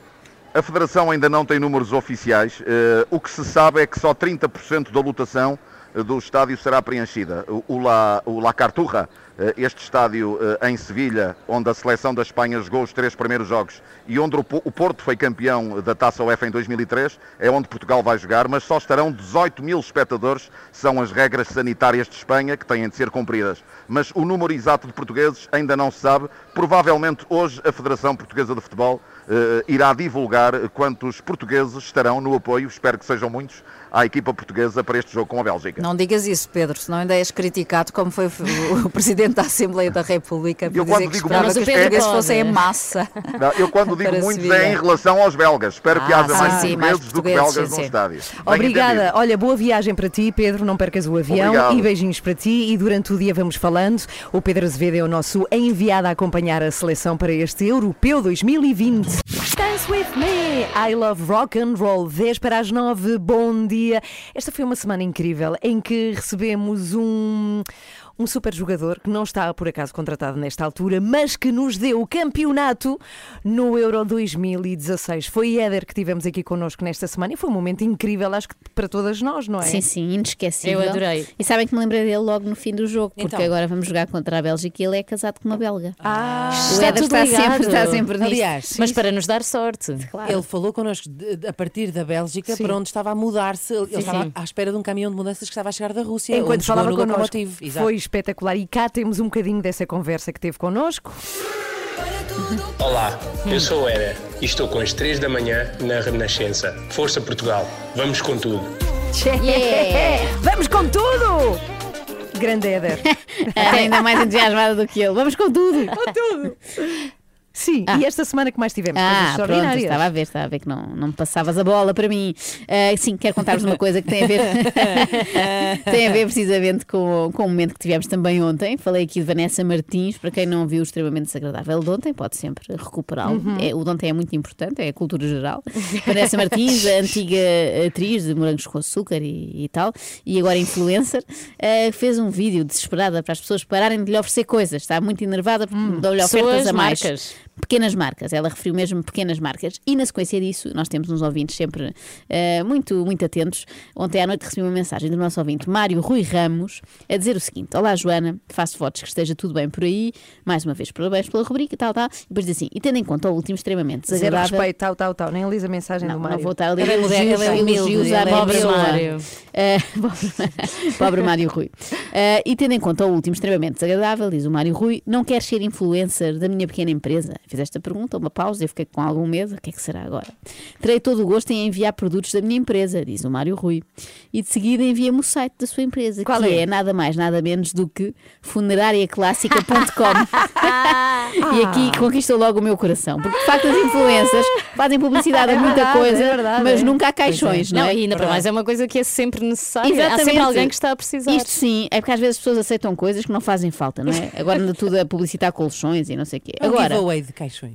A Federação ainda não tem números oficiais. Eh, o que se sabe é que só 30% da lotação eh, do estádio será preenchida. O, La, o La Carturra, eh, este estádio em Sevilha, onde a seleção da Espanha jogou os três primeiros jogos e onde o, Po- o Porto foi campeão da Taça UEFA em 2003, é onde Portugal vai jogar, mas só estarão 18 mil espectadores. São as regras sanitárias de Espanha que têm de ser cumpridas. Mas o número exato de portugueses ainda não se sabe. Provavelmente hoje a Federação Portuguesa de Futebol irá divulgar quantos portugueses estarão no apoio, espero que sejam muitos, à equipa portuguesa para este jogo com a Bélgica. Não digas isso, Pedro, senão ainda és criticado, como foi o, Presidente da Assembleia da República, por Eu dizer quando que digo esperava que os é- portugueses Pode. fossem em massa. Não, eu quando digo muitos Sevilha. é em relação aos belgas. Espero que Ah, haja sim, mais sim, mais portugueses do que belgas sim, no sim. estádio. Obrigada. entendido. Olha, boa viagem para ti, Pedro. Não percas o avião Obrigado. e beijinhos para ti. E durante o dia vamos falando. O Pedro Azevedo é o nosso enviado a acompanhar a seleção para este Europeu 2020. Dance with me. I love rock and roll. 10 para as 9. Bom dia. Esta foi uma semana incrível em que recebemos um um super jogador que não está por acaso contratado nesta altura, mas que nos deu o campeonato no Euro 2016. Foi Éder que tivemos aqui connosco nesta semana e foi um momento incrível, acho que para todas nós, não é? Sim, sim, inesquecível. Eu adorei. E sabem que me lembrei dele logo no fim do jogo, porque Então. agora vamos jogar contra a Bélgica e ele é casado com uma belga. Ah, o Está Éder está ligado. sempre, está sempre nisto. Aliás, Mas para nos dar sorte. Claro. Ele falou connosco de- a partir da Bélgica Sim. para onde estava a mudar-se. Ele Sim, estava sim. à espera de um caminhão de mudanças que estava a chegar da Rússia. Enquanto falava no connosco, foi espetacular. E cá temos um bocadinho dessa conversa que teve connosco. Olá, eu sou o Éder e estou com as 3 da manhã na Renascença. Força Portugal, vamos com tudo. Yeah. Vamos com tudo! Grande Éder. Está ainda mais entusiasmada do que ele. Vamos com tudo. Com tudo! Sim, Ah. e esta semana que mais tivemos? Ah, pronto, estava a ver, estava a ver que não, não me passavas a bola para mim. Ah, sim, quero contar-vos uma coisa que tem a ver, tem a ver precisamente com, com o momento que tivemos também ontem. Falei aqui de Vanessa Martins, para quem não viu o extremamente desagradável de ontem, pode sempre recuperá-lo. Uhum. É, o de ontem é muito importante, é a cultura geral. Vanessa Martins, a antiga atriz de Morangos com Açúcar e, e tal, e agora influencer, ah, fez um vídeo desesperada para as pessoas pararem de lhe oferecer coisas. Está muito enervada porque dão-lhe ofertas a mais. marcas. Pequenas marcas, ela referiu mesmo pequenas marcas, e na sequência disso, nós temos uns ouvintes sempre eh, muito, muito atentos. Ontem à noite recebi uma mensagem do nosso ouvinte Mário Rui Ramos a dizer o seguinte: Olá Joana, faço votos que esteja tudo bem por aí, mais uma vez parabéns pela rubrica, tal, tal. E depois diz assim: e tendo em conta o último extremamente Zero desagradável. respeito, tal, tal, tal. Nem lisa a mensagem Não, do não Mário. vou estar a ler elogios, é elogios à pobre. Mário. Pobre, Mário Rui. Eh, e tendo em conta o último extremamente desagradável, diz o Mário Rui, não quer ser influencer da minha pequena empresa? Fiz esta pergunta, uma pausa, eu fiquei com algum medo. O que é que será agora? Terei todo o gosto em enviar produtos da minha empresa, diz o Mário Rui. E de seguida envia-me o site da sua empresa, Qual que é? é? nada mais, nada menos do que funerariaclássica.com. e aqui conquistou logo o meu coração, porque de facto as influências fazem publicidade a É muita verdade, coisa, é verdade, mas é. nunca há caixões, não, Não, é? e ainda para mais é uma coisa que é sempre necessária. Há Exatamente. sempre alguém que está a precisar. Isto sim, é porque às vezes as pessoas aceitam coisas que não fazem falta, não é? Agora anda tudo a publicitar colchões e não sei o quê. É um Agora, de caixões.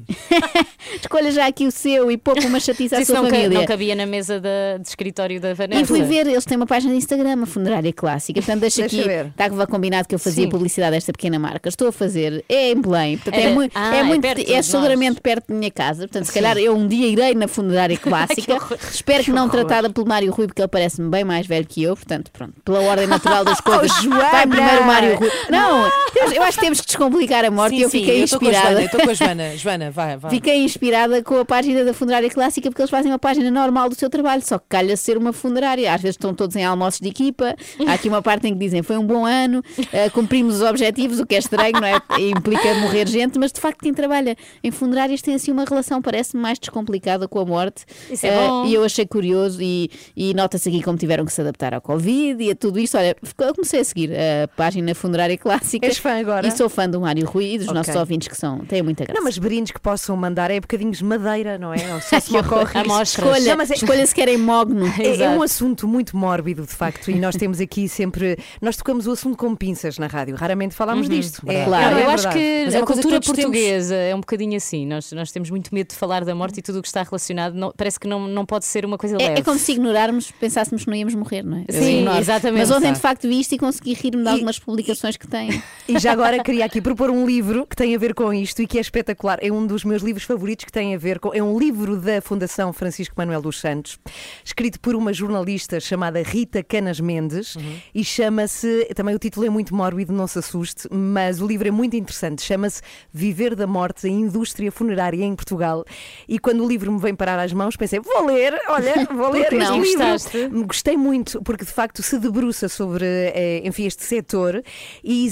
escolha já aqui o seu e poupa uma chatice à sua não, ca- família. não cabia na mesa da- de escritório da Vanessa. E fui ver, eles têm uma página de Instagram, a Funerária Clássica. Portanto, deixa, Deixa aqui. ver. Estava combinado que eu fazia Sim. publicidade desta pequena marca. Estou a fazer, é em Belém. Portanto, é, É- muito, ah, é, é muito, é de seguramente perto da minha casa. Portanto, se calhar eu um dia irei na Funerária Clássica. Espero que, não tratada pelo Mário Rui, porque ele parece-me bem mais velho que eu. Portanto, pronto, pela ordem natural das coisas. Oh, Joana! vai primeiro o Mário Rui. Não, eu acho que temos que descomplicar a morte sim, e eu sim, fiquei eu inspirada. Estou com a Joana. Joana, vai, vai. Fiquei inspirada com a página da Funerária Clássica porque eles fazem uma página normal do seu trabalho, só que calha ser uma funerária. Às vezes estão todos em almoços de equipa. Há aqui uma parte em que dizem foi um bom ano, eh, cumprimos os objetivos, o que é estranho, não é? Implica morrer gente, mas de facto quem trabalha em funerárias tem assim uma relação, parece-me mais descomplicada com a morte. Isso é Eh, bom. E eu achei curioso e, e nota-se aqui como tiveram que se adaptar ao Covid e a tudo isto. Olha, eu comecei a seguir a página Funerária Clássica. És fã agora? E sou fã do Mário Rui e dos Ok. nossos ouvintes que são, têm muita graça. Não, mas brindes que possam mandar é bocadinhos de madeira, não é? Ou só se me ocorre. Escolha, Não, mas é- escolha se querem mogno. É, é um assunto muito mórbido, de facto, e nós temos aqui sempre. Nós tocamos o assunto com pinças na rádio, raramente falámos disto. É, Claro. eu é acho verdade. que Mas é a cultura todos temos. portuguesa é um bocadinho assim. Nós, nós temos muito medo de falar da morte e tudo o que está relacionado não- parece que não, não pode ser uma coisa leve. É, é como se ignorarmos, pensássemos que não íamos morrer, não é? Eu Sim, ignoro. exatamente. Mas ontem, de facto, vi isto e consegui rir-me de E- algumas publicações que têm. E já agora queria aqui propor um livro que tem a ver com isto e que é espetacular. É um dos meus livros favoritos que tem a ver com. É um livro da Fundação Francisco Manuel dos Santos, escrito por uma jornalista chamada Rita Canas Mendes e chama-se. Também o título é muito mórbido, não se assuste, mas o livro é muito interessante. Chama-se Viver da Morte, a Indústria Funerária em Portugal. E quando o livro me vem parar às mãos, pensei, vou ler, olha, vou ler este não? livro. Gostaste? Gostei muito, porque de facto se debruça sobre eh, enfim, este setor e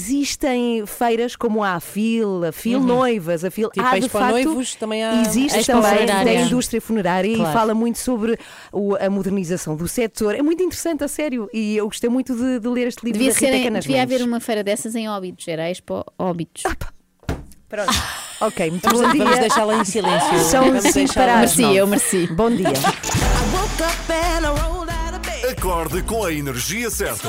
existem feiras como a AFIL, a FIL Noivas, a FIL. Tipo, há, a de facto, Noivos, também há Existe a Expo também Funerária. da indústria funerária Claro. e fala muito sobre o- a modernização do setor. É muito interessante, a sério, e eu gostei muito de, de ler este livro Devia, da Rita ser, Canas devia Mendes. haver uma feira dessas em Óbidos, era a Expo Óbidos. Pronto. Ok, muito Vamos, bom dia. vamos deixá-la em silêncio. São cinco para nove. eu mereci. Bom dia. Acorde com a energia certa.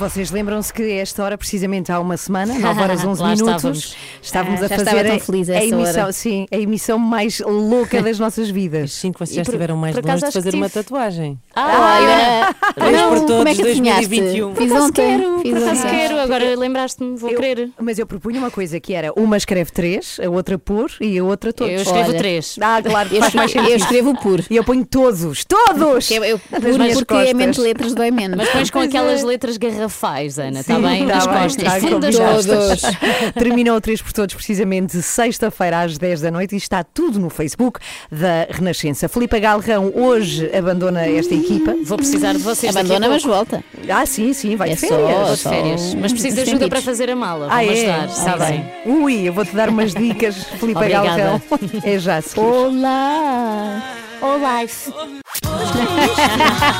Vocês lembram-se que a esta hora, precisamente há uma semana, 9 horas 11 Lá minutos, estávamos. estávamos Ah, a fazer estava tão a, feliz a emissão, hora. sim, a emissão mais louca das nossas vidas. Sim, que vocês já estiveram mais por longe de fazer uma tatuagem. Ah. Vamos Não, por como todos é que adivinhaste? 2021. Fiz ontem, quero, fiz ontem. quero. Agora lembraste-me, vou querer. Mas eu propunha uma coisa que era uma escreve três, a outra por e a outra todos. Eu escrevo Olha. três. Ah, claro, Eu escrevo- eu escrevo por. E eu ponho todos, todos! Eu, eu, Nas por, porque costas. é menos letras dói menos. Mas pões com Pois aquelas é. letras garrafais, Ana, está bem? tá Nas bem, costas, tá fundo das costas. Terminou o 3 por Todos precisamente sexta-feira às 10 da noite e está tudo no Facebook da Renascença. Filipe Galrão hoje abandona esta equipa. Vou precisar de vocês Abandona, mas volta. Ah, sim, sim, vai É de só- férias. Vou de só férias. Mas preciso de ajuda para fazer a mala. Ah, Vou-me é? ajudar. Está sim, bem. Ui, eu vou-te dar umas dicas, Filipe. Galrão. É já. Olá! Olá!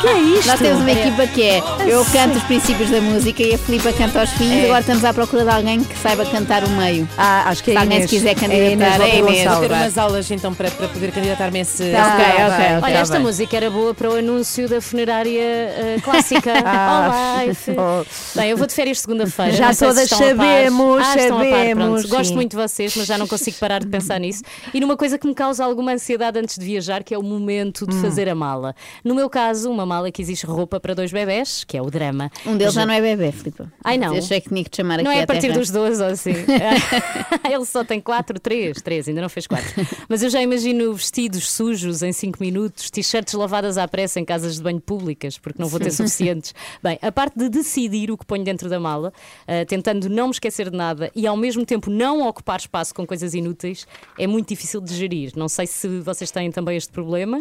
Que é isto? Nós temos uma equipa que é eu canto os princípios da música e a Filipa canta os fins. É. Agora estamos à procura de alguém que saiba cantar o meio. Ah, acho que é Se alguém Inês. se quiser É candidatar, Inês é Inês. Vou Gonçalves. ter umas aulas então para, para poder candidatar-me a esse. Tá Ok, ok, tá ok. Olha, esta bem. música era boa para o anúncio da funerária eh, clássica. Ah, oh. Bem, eu vou de férias segunda-feira. Já se todas par. sabemos, Ah, estão a par, sabemos, pronto. Gosto muito de vocês, mas já não consigo parar de pensar nisso. E numa coisa que me causa alguma ansiedade antes de viajar, que é o momento de Hum. fazer a mala. No meu caso, uma mala que existe roupa para dois bebés, que é o drama. Um deles já não é bebê, Filipa. Ai, não. Eu achei que tinha que te chamar Não aqui é à a partir terra. dos 12 ou assim. Ele só tem 4, 3, 3, ainda não fez 4. Mas eu já imagino vestidos sujos em 5 minutos, t-shirts lavadas à pressa em casas de banho públicas, porque não vou ter suficientes. Bem, a parte de decidir o que ponho dentro da mala, ah, tentando não me esquecer de nada e ao mesmo tempo não ocupar espaço com coisas inúteis, é muito difícil de gerir. Não sei se vocês têm também este problema.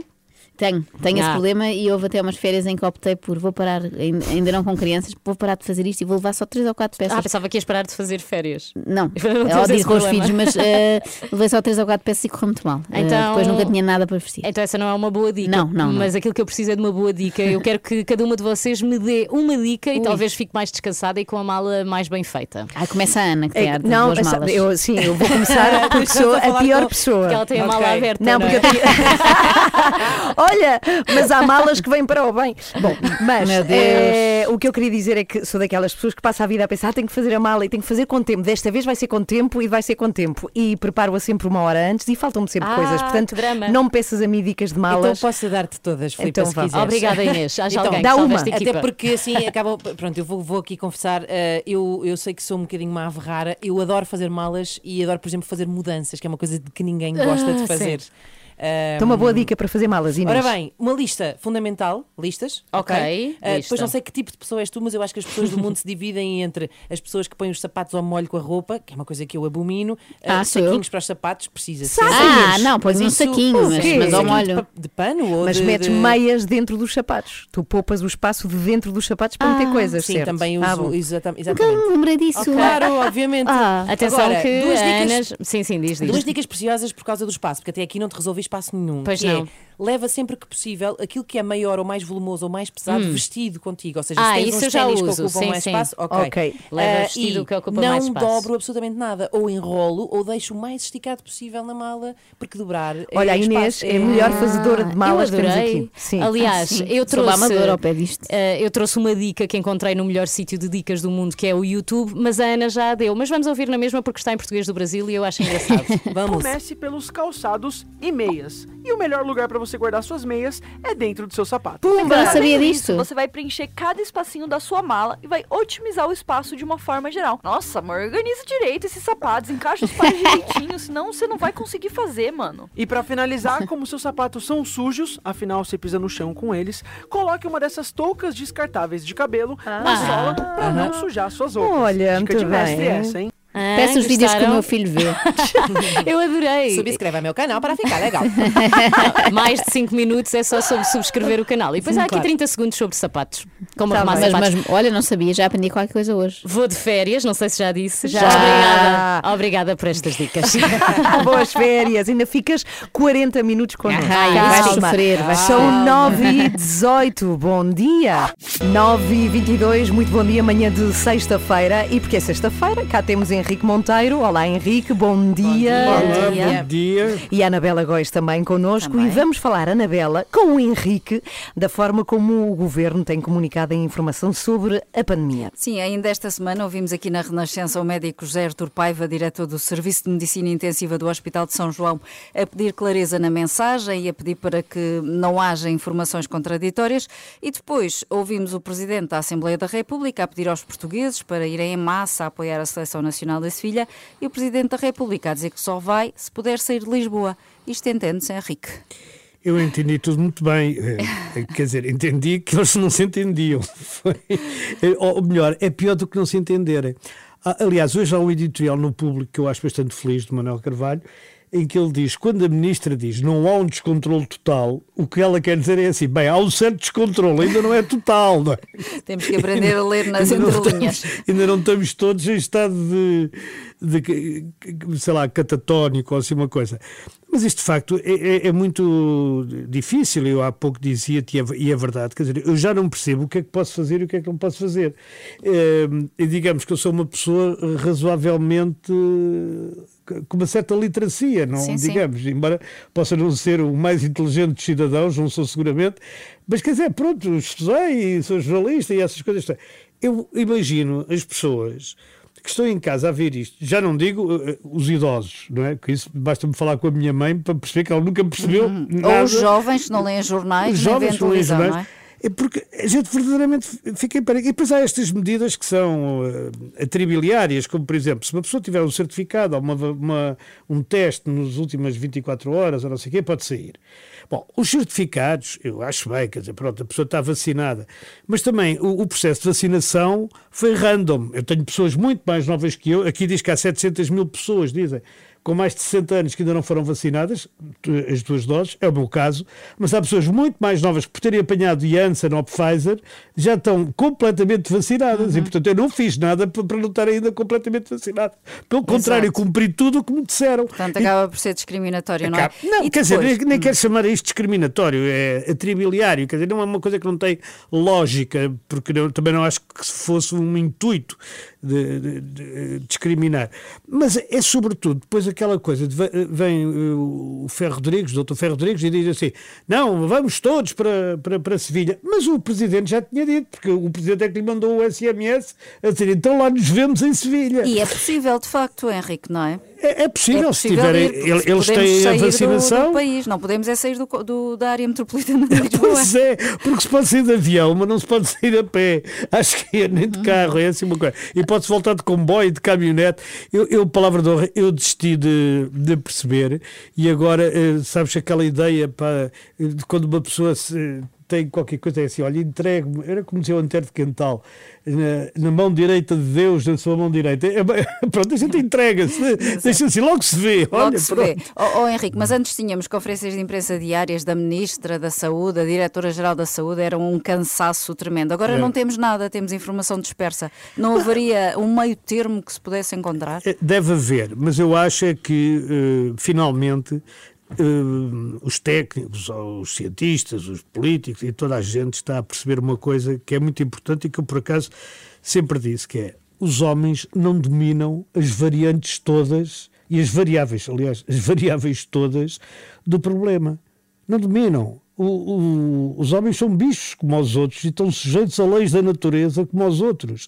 Tenho, tenho esse Ah. problema e houve até umas férias em que optei por vou parar, ain- ainda não com crianças, vou parar de fazer isto e vou levar só 3 ou 4 peças. Ah, pensava que ias parar de fazer férias. Não, Não é esse com os filhos, mas eh, levei só 3 ou 4 peças e correu muito mal. Eh, Então- depois nunca tinha nada para vestir. Então essa não é uma boa dica. Não, não, não. Mas aquilo que eu preciso é de uma boa dica. Eu quero que cada uma de vocês me dê uma dica e talvez fique mais descansada e com a mala mais bem feita. Ah, começa a Ana, que tem É, não, boas malas. eu, sim, eu vou começar porque sou a pior pessoa. Porque ela tem a mala aberta, Não, não porque é? eu tenho. Olha, mas há malas que vêm para o bem. Bom, mas eh, o que eu queria dizer é que sou daquelas pessoas que passa a vida a pensar, ah, tenho que fazer a mala e tenho que fazer com tempo. Desta vez vai ser com tempo e vai ser com tempo. E preparo-a sempre uma hora antes e faltam-me sempre Ah, coisas. Portanto, não me peças a mim dicas de Então malas. posso dar-te todas, Filipe, Então se vá. quiseres. Obrigada, Inês. Haja Então, alguém dá uma. Até porque assim acaba. Pronto, eu vou, vou aqui confessar. eh, eu, eu sei que sou um bocadinho uma ave rara. Eu adoro fazer malas e adoro, por exemplo, fazer mudanças, que é uma coisa que ninguém gosta Ah, de fazer. Então, uma boa dica para fazer malas, Inês. Ora bem, uma lista fundamental, listas. Ok, Eh, lista. depois não sei que tipo de pessoa és tu, mas eu acho que as pessoas do mundo se dividem entre as pessoas que põem os sapatos ao molho com a roupa, que é uma coisa que eu abomino, Ah, eu. saquinhos para os sapatos, precisa ser. Ah, não, pões isso- saquinho, mas, mas ao de molho. De, pano ou Mas de, metes de- meias dentro dos sapatos. Tu poupas o espaço de dentro dos sapatos para meter coisas. Sim, certo? também uso. Ah, bom. exata- Nunca exatamente. me lembrei disso. Claro, obviamente. Ah, Atenção Agora, que duas dicas- Ana... Sim, sim, diz, diz. Duas dicas preciosas por causa do espaço, porque até aqui não te resolvi espaço nenhum. Pois que não. É, leva sempre que possível aquilo que é maior ou mais volumoso ou mais pesado vestido contigo. Ou seja, Hum. Ah, se tens isso uns eu já ténis uso, que ocupam sim, mais sim. espaço, ok. Ok. Leva Ah, vestido e que ocupa não mais espaço. dobro absolutamente nada. Ou enrolo ou deixo o mais esticado possível na mala, porque dobrar. Olha, é a Inês espaço, é a melhor fazedora de malas eu que temos aqui. Sim. Aliás, Ah, sim. eu Sou trouxe. amadora ao pé disto. eh, eu trouxe uma dica que encontrei no melhor sítio de dicas do mundo, que é o YouTube, mas a Ana já a deu. Mas vamos ouvir na mesma porque está em português do Brasil e eu acho engraçado. Vamos. Comece pelos calçados e meias. E o melhor lugar para você guardar suas meias é dentro do seu sapato. Eu não sabia disso. Você vai preencher cada espacinho da sua mala e vai otimizar o espaço de uma forma geral. Nossa, amor, organiza direito esses sapatos, encaixa os pares direitinho, senão você não vai conseguir fazer, mano. E para finalizar, como seus sapatos são sujos, afinal você pisa no chão com eles, coloque uma dessas toucas descartáveis de cabelo na sola para não sujar suas roupas. Olha, Dica de mestre bem. essa, hein? Ah, Peço os vídeos que o meu filho vê. Eu adorei. Subscreve ao meu canal para ficar legal. Mais de 5 minutos é só sobre subscrever o canal. E depois Sim, há aqui claro. 30 segundos sobre sapatos. Como Tá arrumar bem. sapatos. Mas, mas, olha, não sabia, já aprendi qualquer coisa hoje. Vou de férias, não sei se já disse. Já. Obrigada. Obrigada por estas dicas. Boas férias, ainda ficas 40 minutos connosco. Ai, vais Calma. sofrer, vais São sofrer. 9 e 18 bom dia. 9 e 22 muito bom dia, manhã de sexta-feira. E porque é sexta-feira, cá temos Henrique Monteiro. Olá Henrique, bom dia. Olá, bom dia. E a Anabela Góis também connosco. E vamos falar, Anabela, com o Henrique, da forma como o Governo tem comunicado a informação sobre a pandemia. Sim, ainda esta semana ouvimos aqui na Renascença o médico José Artur Paiva, diretor do Serviço de Medicina Intensiva do Hospital de São João, a pedir clareza na mensagem e a pedir para que não haja informações contraditórias. E depois ouvimos o Presidente da Assembleia da República a pedir aos portugueses para irem em massa a apoiar a Seleção Nacional da Sevilha e o Presidente da República a dizer que só vai se puder sair de Lisboa. Isto entende-se, Henrique? Eu entendi tudo muito bem. Eh, Quer dizer, entendi que eles não se entendiam. Ou melhor, é pior do que não se entenderem. Ah, Aliás, hoje há um editorial no público que eu acho bastante feliz, de Manuel Carvalho, em que ele diz: quando a ministra diz não há um descontrole total, o que ela quer dizer é assim: bem, há um certo descontrole, ainda não é total. Não é? Temos que aprender a ler nas Ainda entrelinhas. ainda não estamos todos em estado de, de, sei lá, catatónico ou assim uma coisa. Mas isto de facto é, é- é muito difícil. Eu há pouco dizia-te, e é, e é verdade, quer dizer, eu já não percebo o que é que posso fazer e o que é que não posso fazer. Eh, E digamos que eu sou uma pessoa razoavelmente com uma certa literacia, não Sim, sim. digamos, embora possa não ser o mais inteligente dos cidadãos, não sou seguramente, mas quer dizer, pronto, estudei sou jornalista e essas coisas. Eu imagino as pessoas que estão em casa a ver isto, já não digo eh, os idosos, não é? Que isso basta-me falar com a minha mãe para perceber que ela nunca percebeu Uhum. Ou os jovens que não leem jornais, Os jovens que não leem televisão, não jornais. é? É porque a gente verdadeiramente fica em pânico. E depois há estas medidas que são uh, atribiliárias, como por exemplo, se uma pessoa tiver um certificado ou uma, uma- um teste nas últimas 24 horas ou não sei o quê, pode sair. Bom, os certificados, eu acho bem, quer dizer, pronto, a pessoa está vacinada. Mas também o, o processo de vacinação foi random. Eu tenho pessoas muito mais novas que eu, aqui diz que há 700 mil pessoas, dizem, com mais de 60 anos que ainda não foram vacinadas, as duas doses, é o meu caso, mas há pessoas muito mais novas que por terem apanhado Janssen ou Pfizer já estão completamente vacinadas Uhum. e portanto eu não fiz nada para não estar ainda completamente vacinado. Pelo contrário, cumpri tudo o que me disseram. Portanto, E- acaba por ser discriminatório, não é? Acaba- Não, E quer dizer, depois? nem, nem quero chamar isto discriminatório, é atribiliário, quer dizer, não é uma coisa que não tem lógica, porque eu também não acho que fosse um intuito de, de- de discriminar. Mas é sobretudo depois aquela coisa de ve- vem uh, o Ferro Rodrigues, o doutor Ferro Rodrigues, e diz assim: não, vamos todos para, para, para Sevilha. Mas o presidente já tinha dito, porque o presidente é que lhe mandou o SMS a dizer: então lá nos vemos em Sevilha. E é possível, de facto, Henrique, não é? É, é possível, É se possível tiverem. ir, Eles têm a sair do- vacinação. Do, país. Não podemos é sair do, do- da área metropolitana de Lisboa. Pois é, porque se pode sair de avião, mas não se pode sair a pé. Acho que é nem de carro, é assim uma coisa. E pode-se voltar de comboio, de caminhonete. Eu, eu palavra de honra, eu desisti de, de perceber. E agora, eh, sabes, aquela ideia para, de quando uma pessoa se- tem qualquer coisa, é assim, olha, entregue-me, era como dizia o Antero de Quental, na, na mão direita de Deus, na sua mão direita. É, pronto, a gente entrega-se, deixa assim, logo se vê. Logo olha, se pronto. vê. Oh, oh, Henrique, mas antes tínhamos conferências de imprensa diárias da Ministra da Saúde, a Diretora-Geral da Saúde, era um cansaço tremendo. Agora É. não temos nada, temos informação dispersa. Não haveria um meio termo que se pudesse encontrar? É, Deve haver, mas eu acho é que eh, finalmente eh, os técnicos, os cientistas, os políticos e toda a gente está a perceber uma coisa que é muito importante e que eu por acaso sempre disse, que é os homens não dominam as variantes todas e as variáveis, aliás, as variáveis todas do problema. Não dominam. O- o- os homens são bichos como os outros e estão sujeitos a leis da natureza como os outros.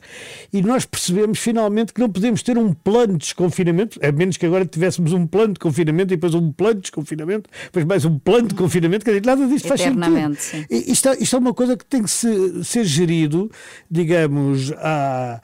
E nós percebemos finalmente que não podemos ter um plano de desconfinamento, a menos que agora tivéssemos um plano de confinamento e depois um plano de desconfinamento, depois mais um plano de confinamento, quer dizer, nada disto faz sentido. Sim. Isto, é- isto é uma coisa que tem que se- ser gerido, digamos, à,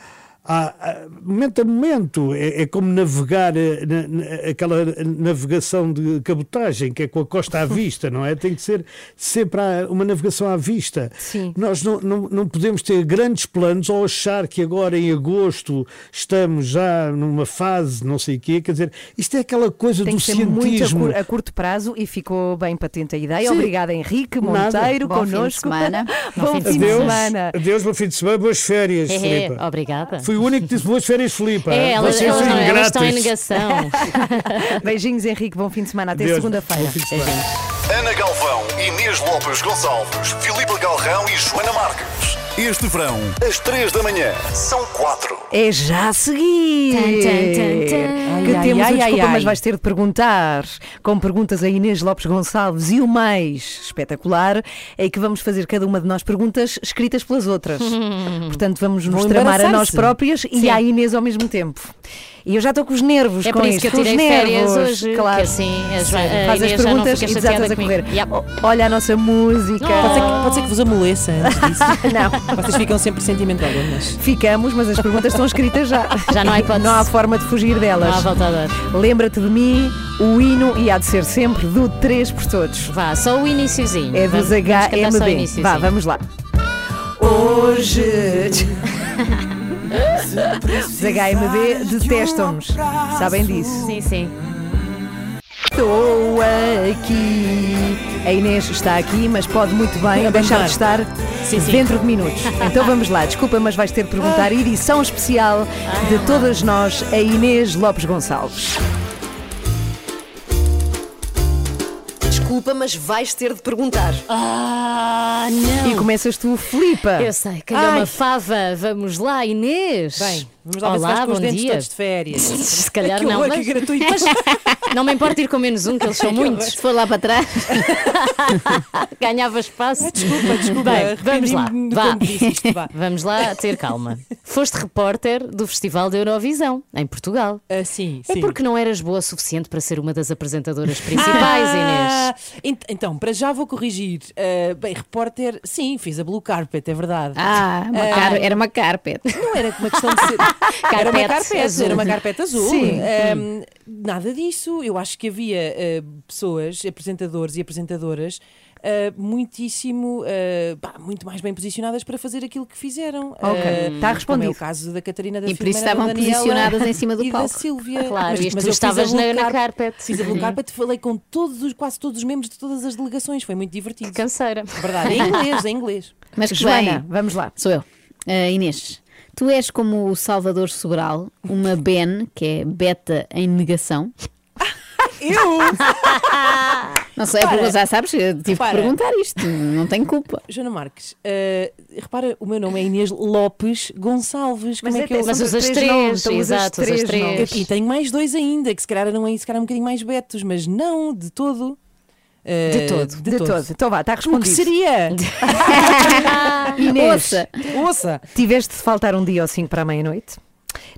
há, há, momento a momento. É, é como navegar, eh, na, na, aquela navegação de cabotagem, que é com a costa à vista, não é? Tem que ser sempre uma navegação à vista. Sim. Nós não, não, não podemos ter grandes planos ou achar que agora em agosto estamos já numa fase, não sei o quê. Quer dizer, isto é aquela coisa Tem do que ser cientismo. muito a, cur- a curto prazo e ficou bem patente a ideia. Sim. Obrigada, Henrique Nada. Monteiro, Bom fim de connosco. semana. Bom fim de Adeus, semana. adeus, bom fim de semana, boas férias, É, Filipe. obrigada. Fui o único que disse boas férias, Filipe. É, elas, Vocês elas, são não, elas estão em negação. Beijinhos, Henrique. Bom fim de semana. Até segunda-feira. Ana Galvão, Inês Lopes Gonçalves, Filipe Galrão e Joana Marques. Este verão, às 3 da manhã, são 4. É já a seguir. Tan, tan, tan, tan. Que Ai, temos ai, o desculpa, ai, mas ai. vais ter de perguntar. Com perguntas a Inês Lopes Gonçalves e o mais espetacular é que vamos fazer cada uma de nós perguntas escritas pelas outras. Portanto, vamos nos tramar a nós próprias e Sim. à Inês ao mesmo tempo. E eu já estou com os nervos É com por isso que eu com os tirei férias nervos, hoje, Claro. que assim Faz as perguntas e desatas a correr. Yep. Olha a nossa música. Pode ser, que, pode ser que vos amoleça antes disso. Não. Vocês ficam sempre sentimentalonas. Ficamos, mas as perguntas estão escritas já. Já não há hipótese. Não há forma de fugir delas. Não há volta a dar. Lembra-te de mim, o hino e há de ser sempre do 3 por todos. Vá, só o iniciozinho. É Vamos- dos vamos HMB. iniciozinho. Vá, vamos lá. Hoje. Os HMB detestam-nos. Sabem disso? Sim, sim. Estou aqui. A Inês está aqui, mas pode muito bem deixar de estar Sim, sim. dentro de minutos. Então vamos lá, desculpa, mas vais ter de perguntar. Edição especial de todas nós, a Inês Lopes Gonçalves. Desculpa, mas vais ter de perguntar. Ah, não. E começas tu, Filipa. Eu sei, calhou Ai. uma fava. Vamos lá, Inês. Bem, vamos lá Olá, bom dia. de férias. Se calhar não, horror, mas, que gratuito. mas não me importa ir com menos um, que eles são muitos. Se for lá para trás. Ganhava espaço. Desculpa, desculpa. Bem, vamos lá. Vá. isto, vá. Vamos lá ter calma. Foste repórter do Festival da Eurovisão, em Portugal. Ah, sim, É sim. porque não eras boa o suficiente para ser uma das apresentadoras principais, Ah, Inês. ent- Então, para já vou corrigir. Ah, bem, repórter, sim, fiz a Blue Carpet, é verdade. Ah, uma car- era uma carpet. Não era uma questão de ser. era uma carpete, azul. era uma carpete azul. Sim. Ahm, nada disso. Eu acho que havia ah, pessoas, apresentadores e apresentadoras. ah, muitíssimo, ah, pá, muito mais bem posicionadas para fazer aquilo que fizeram. Ok, está Como é respondido. o caso da Catarina da E por isso estavam Daniela posicionadas em cima do e palco. da Sílvia. Claro, mas, isto mas tu estavas na- na Carpet-. Fiz a Blue Uhum. Carpet, falei com todos, os- quase todos os membros de todas as delegações. Foi muito divertido. Canseira. Verdade, em inglês, em inglês. Mas que Joana, bem. vamos lá. Sou eu. Inês, tu és como o Salvador Sobral, uma Ben, que é beta em negação. Eu? Não sei, é Repara. porque já sabes, eu tive Repara. que perguntar isto, não tenho culpa. Joana Marques, eh, repara, o meu nome é Inês Lopes Gonçalves. Mas Como é, é que eu Mas usas três três, nomes, então usas exato, usas três. E tenho mais dois ainda, que se calhar não é se calhar um bocadinho mais betos, mas não de todo. Eh, De todo. De, De todo. todo. Então vá, está O que respondido. seria? Inês, Ouça. Ouça! tiveste de faltar um dia ou cinco para a meia-noite.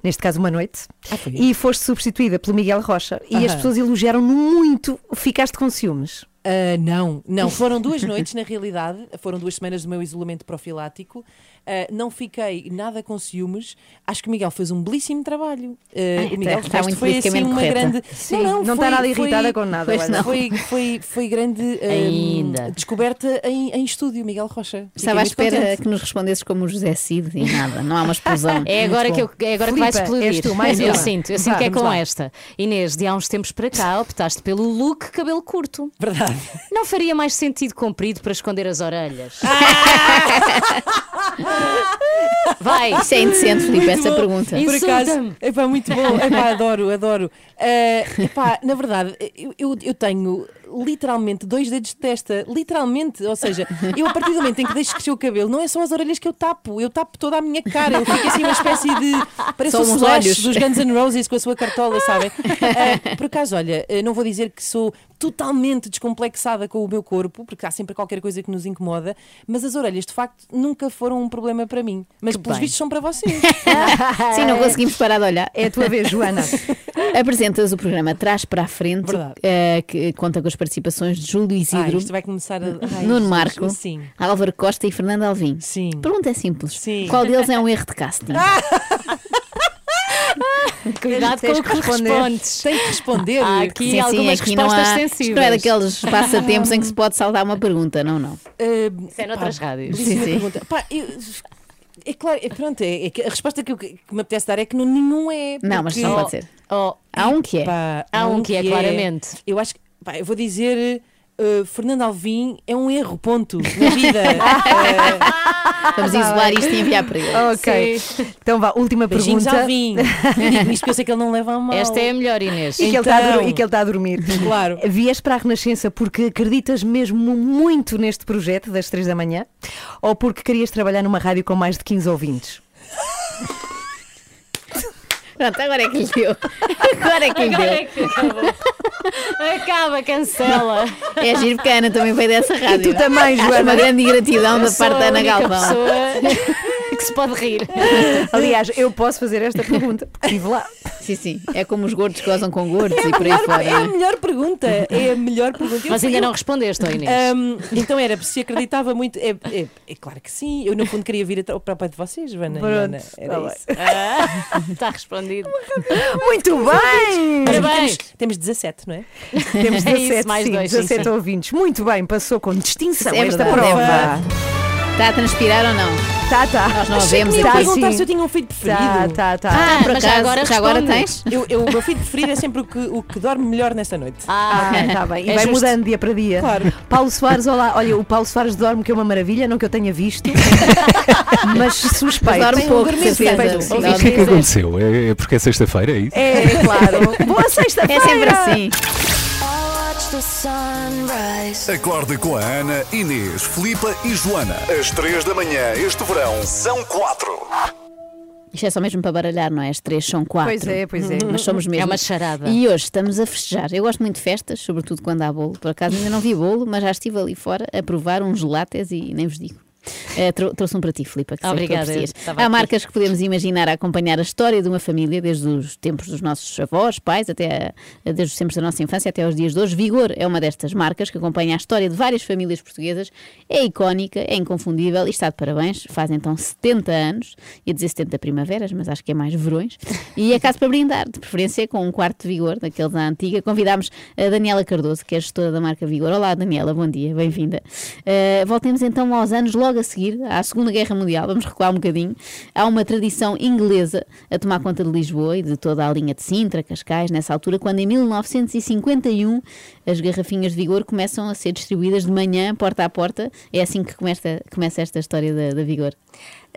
Neste caso, uma noite. Ah? E foste substituída pelo Miguel Rocha. E as Aham. pessoas elogiaram-no muito. Ficaste com ciúmes. Ah, não, não. Foram duas noites, na realidade. Foram duas semanas do meu isolamento profilático. Ah, não fiquei nada com ciúmes. Acho que o Miguel fez um belíssimo trabalho. Ah, o Miguel está muito foi assim uma correta. grande. Sim, não, não foi- está nada foi- irritada com nada. Pois não. Foi, foi, foi grande ah, Ainda. descoberta em, em estúdio, Miguel Rocha. Estava à espera contente. que nos respondesses como o José Cid e nada, não há uma explosão. É agora, que, eu, é agora que vais explodir. tu, mais eu uma. sinto, eu sinto que é com lá. esta. Inês, de há uns tempos para cá, optaste pelo look cabelo curto. Verdade. Não faria mais sentido comprido para esconder as orelhas? Vai! Isso é indecente, Filipe, Muito essa bom. pergunta. Por acaso, epá, muito bom. Epá, adoro, adoro. Ah, epá, na verdade, eu, eu, eu tenho literalmente dois dedos de testa. Literalmente. Ou seja, eu a partir do momento em que deixo crescer o cabelo, não é só as orelhas que eu tapo, eu tapo toda a minha cara. Eu fico assim uma espécie de. Parece Só o uns Slash olhos. dos Guns N' Roses com a sua cartola, sabem? Ah, por acaso, olha, ah, não vou dizer que sou totalmente descomplexada com o meu corpo, porque há sempre qualquer coisa que nos incomoda, mas as orelhas de facto nunca foram um problema para mim. Mas Que pelos bem. vistos são para vocês. Sim, não conseguimos parar de olhar. É a tua vez, Joana. Apresentas o programa Trás para a Frente, eh, que conta com as participações de Júlio Ah, Isidro, isto vai começar a. Ai, Nuno Marco, Sim. Álvaro Costa e Fernando Alvim. Sim. Pergunta é simples. Sim. Qual deles é um erro de casting? Cuidado com o que respondes. Tem que responder. Há aqui Sim, sim, algumas aqui não respostas há- sensíveis. Isto não é daqueles passatempos em que se pode saltar uma pergunta, não, não. Isso é noutras rádios. Sim, sim. pergunta. Pá, eu- é claro, é, pronto, é, é que a resposta que, eu- que me apetece dar é que não, nenhum é. Não, mas porque- não pode ser. Oh, Há um que é. Pá, Há um que é, claramente. Eu acho que, pá, eu vou dizer. Uh, Fernando Alvim é um erro, ponto, na vida. Uh, Vamos Tá isolar isto e enviar para ele. Ok. Então vá, última beijinhos pergunta. Alvim. Eu digo isto porque eu sei que ele não leva a mal. Esta é a melhor, Inês. E que, ele está a Então. e que ele está a dormir. Claro. Vieste para a Renascença porque acreditas mesmo muito neste projeto das 3 da manhã? Ou porque querias trabalhar numa rádio com mais de 15 ouvintes? Pronto, agora é que lhe deu. Agora é que lhe Agora deu. é que acabou. Acaba, cancela. É giro porque a Ana também veio dessa rádio. tu também, Joana. Uma grande ingratidão Eu da parte a da Ana Galvão. pessoa que se pode rir. Aliás, eu posso fazer esta pergunta, porque estive lá. Sim, sim. É como os gordos gozam com gordos e por aí fora. É a é? melhor pergunta. É a melhor pergunta. Eu- Mas ainda eu- não respondeste, ó Inês. Ahm, então era se acreditava muito. É, é- é claro que sim. Eu, no fundo, queria vir para o pé de vocês, Joana. e Pronto, Ana. tá Era bem. isso. Ah, Está respondido. Muito bem! Parabéns. Temos, temos 17, não é? Temos É 17, isso, mais sim, dois, sim, 17 sim. ouvintes. Muito bem, passou com distinção É esta verdade, prova. É Está a transpirar ou não? Tá, tá. Nós não vemos aqui. perguntar sim. se eu tinha um filho preferido. Tá, tá, tá. Ah, por mas já acaso, agora já agora tens? Eu, eu- o meu filho preferido é sempre o que, o que dorme melhor nesta noite. Ah, Ok, tá bem. E É vai justo. mudando dia para dia. Claro. Paulo Soares, olá. Olha, o Paulo Soares dorme, que é uma maravilha, não que eu tenha visto. mas suspeito. Mas dorme pouco, um dormir certeza. O que é que aconteceu? É, é porque é sexta-feira, é isso? É, é claro. Boa É sexta-feira. sempre assim. Acorda com a Ana, Inês, Filipa e Joana. Às 3 da manhã, este verão, são 4. Isto é só mesmo para baralhar, não é? As três são quatro. Pois é, pois é. Mas somos mesmo. É uma charada. E hoje estamos a festejar. Eu gosto muito de festas, sobretudo quando há bolo. Por acaso ainda não vi bolo, mas já estive ali fora a provar uns gelates e nem vos digo. Trou- trouxe um para ti, que tu Obrigada, Há marcas que podemos imaginar a acompanhar a história de uma família desde os tempos dos nossos avós, pais, até a- desde os tempos da nossa infância até aos dias de hoje. Vigor é uma destas marcas que acompanha a história de várias famílias portuguesas. É icónica, é inconfundível e está de parabéns. Faz então 70 anos, ia dizer 70 primaveras, mas acho que é mais verões. E é caso para brindar, de preferência com um quarto de Vigor, daqueles da antiga. Convidámos a Daniela Cardoso, que é gestora da marca Vigor. Olá, Daniela, bom dia, bem-vinda. Uh, voltemos então aos anos logo a seguir, à Segunda Guerra Mundial. Vamos recuar um bocadinho. Há uma tradição inglesa a tomar conta de Lisboa e de toda a linha de Sintra, Cascais, nessa altura, quando em 1951 as garrafinhas de Vigor começam a ser distribuídas de manhã, porta a porta. É assim que começa, começa esta história da, da Vigor.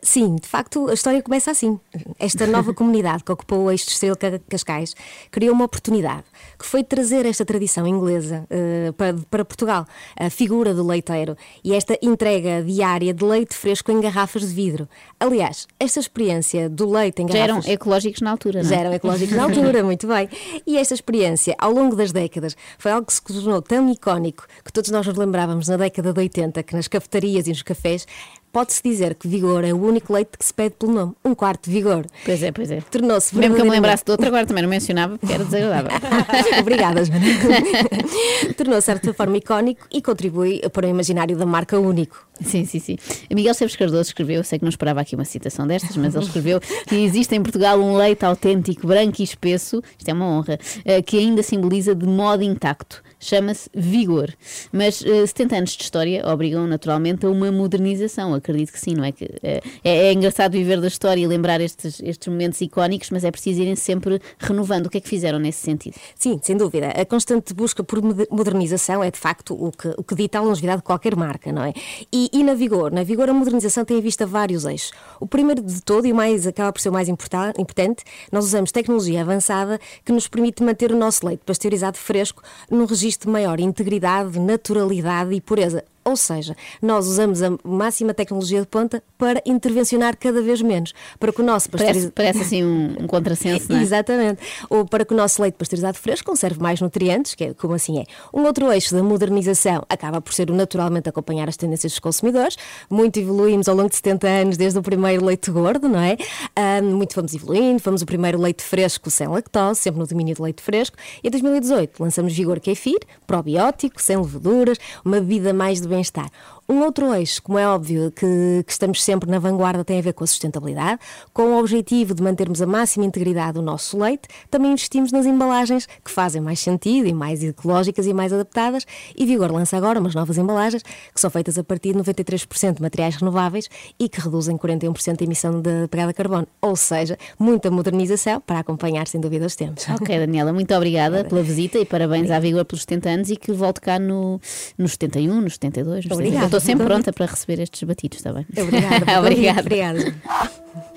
Sim, de facto, a história começa assim. Esta nova comunidade que ocupou o eixo de Estrela Ca- Cascais criou uma oportunidade, que foi trazer esta tradição inglesa eh, para, para Portugal, a figura do leiteiro e esta entrega diária de leite fresco em garrafas de vidro. Aliás, esta experiência do leite em Já eram garrafas... ecológicos na altura, não é? Já eram ecológicos na altura, muito bem. E esta experiência, ao longo das décadas, foi algo que se tornou tão icónico que todos nós nos lembrávamos na década de 80 que nas cafetarias e nos cafés pode-se dizer que Vigor é o único leite que se pede pelo nome. Um quarto de Vigor. Pois é, pois é. Tornou-se Mesmo que eu me lembrasse de outra, agora também não mencionava porque era desagradável. Obrigada, Joana. Tornou-se, de certa forma, icónico e contribui para o imaginário da marca único. Sim, sim, sim. Miguel Seves Cardoso escreveu, eu sei que não esperava aqui uma citação destas, mas ele escreveu que existe em Portugal um leite autêntico, branco e espesso, isto é uma honra, eh, que ainda simboliza de modo intacto. Chama-se Vigor. Mas eh, 70 anos de história obrigam naturalmente a uma modernização. Acredito que sim, não é? Que, eh, é, é engraçado viver da história e lembrar estes, estes momentos icónicos, mas é preciso irem sempre renovando. O que é que fizeram nesse sentido? Sim, sem dúvida. A constante busca por moder- modernização é de facto o que, o que dita a longevidade de qualquer marca, não é? E, e na Vigor, na Vigor a modernização tem em vista vários eixos. O primeiro de todo e o mais acaba por ser o mais importa- importante, nós usamos tecnologia avançada que nos permite manter o nosso leite pasteurizado fresco num registro de maior integridade, naturalidade e pureza. Ou seja, nós usamos a máxima tecnologia de ponta para intervencionar cada vez menos, para que o nosso Parece, pasteuriza- parece assim um, um contrassenso, não é? Exatamente. Ou para que o nosso leite pasteurizado fresco conserve mais nutrientes, que é como assim é. Um outro eixo da modernização acaba por ser o naturalmente acompanhar as tendências dos consumidores. Muito evoluímos ao longo de 70 anos, desde o primeiro leite gordo, não é? Ah, muito fomos evoluindo, fomos o primeiro leite fresco sem lactose, sempre no domínio do leite fresco. E em 2018 lançamos Vigor Kefir, probiótico, sem levaduras, uma bebida mais de bem-estar. Um outro eixo, como é óbvio, que, que estamos sempre na vanguarda, tem a ver com a sustentabilidade. Com o objetivo de mantermos a máxima integridade do nosso leite, também investimos nas embalagens que fazem mais sentido e mais ecológicas e mais adaptadas. E Vigor lança agora umas novas embalagens que são feitas a partir de 93% de materiais renováveis e que reduzem 41% a emissão de pegada de carbono. Ou seja, muita modernização para acompanhar, sem dúvida, os tempos. Ok, Daniela, muito obrigada pela visita e parabéns à Vigor pelos 70 anos e que volte cá no, nos 71, nos 72. Nos 70. Eu sempre pronta para receber estes batidos, está bem? Obrigada. obrigada. Obrigada.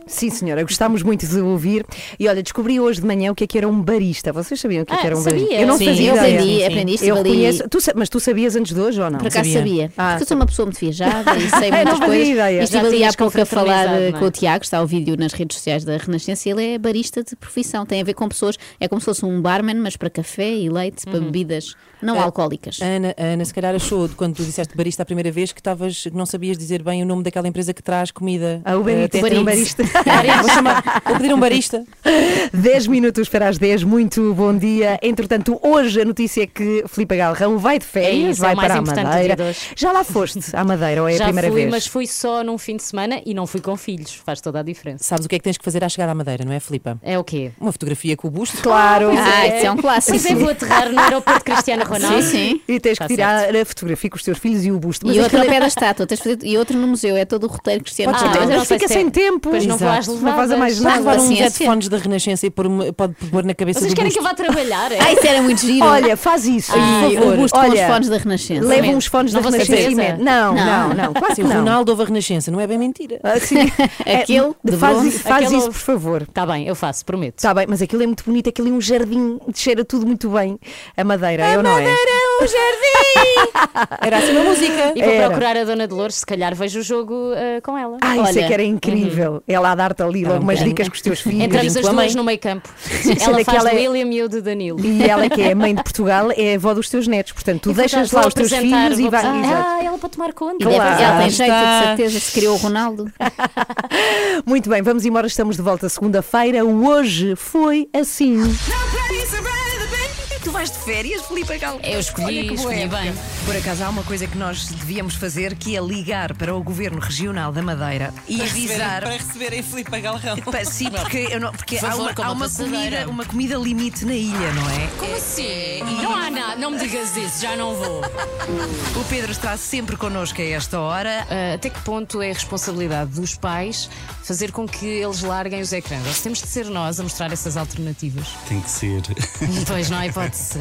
Sim, senhora, gostámos muito de ouvir. E olha, descobri hoje de manhã o que é que era um barista. Vocês sabiam o que, é que Ah, era um sabia. barista? Eu não Sim, fazia eu aprendi, aprendiste eu ali. reconheço. Tu sa- mas tu sabias antes de hoje ou não? Por acaso sabia. Ah, Porque eu sou uma pessoa muito viajada e sei Eu não muitas coisas. ideia. E Já estive ali há pouco a falar é? com o Tiago, está o vídeo nas redes sociais da Renascença, ele é barista de profissão. Tem a ver com pessoas, é como se fosse um barman, mas para café e leite, para Uhum. bebidas não Ah, alcoólicas. Ana, Ana, se calhar achou, quando tu disseste barista a primeira vez, que, estavas, que não sabias dizer bem o nome daquela empresa que traz comida. Ah, o Uber eh, Eats, até tem um barista. vou, chamar- vou pedir um barista. 10 minutos para as 10, muito bom dia. Entretanto, hoje a notícia é que Filipe Galrão vai de férias, É isso, é vai mais para a Madeira. Já lá foste à Madeira ou é Já a primeira fui, vez? mas fui só num fim de semana e não fui com filhos. Faz toda a diferença. Sabes o que é que tens que fazer à chegada à Madeira, não é, Filipa? É o quê? Uma fotografia com o busto. Claro. Ah, isso é um clássico. Pois é, vou aterrar no aeroporto Cristiano Ronaldo. Sim, sim. E tens que Está tirar a fotografia com os teus filhos e o busto. Mas E outro ao aquilo pé é- da estátua, tens fazer, e outro no museu, é todo o roteiro cristiano. Ronaldo. mas eu não fica se sem é- tempo. Pois não faz a mais nada. Levar uns headphones da Renascença e pôr, pode pôr na cabeça Vocês do querem busto. que eu vá trabalhar? É? Ah, isso era muito giro. Olha, faz isso. Ah, por o favor. com os Olha, fones da Renascença. Leva uns fones Não da Renascença e mete. Não, não, Não. não, claro que Se o não. Ronaldo ouve a Renascença, não é bem mentira. Ah, sim. Aquele de faz, faz isso, por favor. Está bem, eu faço, prometo. Está bem, mas aquilo é muito bonito, aquilo é um jardim, cheira tudo muito bem. A madeira, é ou não é? um jardim! Era assim uma música. E. procurar a Dona Dolores, se calhar vejo o jogo ah, com ela. Ah, isso é que era incrível. Ela a dar-te ali logo umas dicas com os teus filhos. Entramos as duas no meio campo. Sendo Ela faz do é- William e eu de Danilo. E ela, que é a mãe de Portugal, é a avó dos teus netos. Portanto, tu E, deixas lá os teus filhos e vai. Ah, ela para tomar conta. Claro. ela tem jeito, de certeza, se criou o Ronaldo. Muito bem, vamos embora. Estamos de volta segunda-feira. Hoje foi assim. Tu vais de férias, Filipe Gal? Eu escolhi, escolhi bem. Por acaso há uma coisa que nós devíamos fazer que é ligar para o Governo Regional da Madeira e avisar. Para receberem Filipe Galrão. Pa- Sim, porque, eu não, porque Por há, favor, uma, há uma comida, uma comida limite na ilha, não é? Como assim? Não há nada, não me digas isso, já não vou. O Pedro está sempre connosco a esta hora. Ah, até que ponto é a responsabilidade dos pais fazer com que eles larguem os ecrãs? Ou se temos de ser nós a mostrar essas alternativas? Tem que ser. Pois não há hipótese.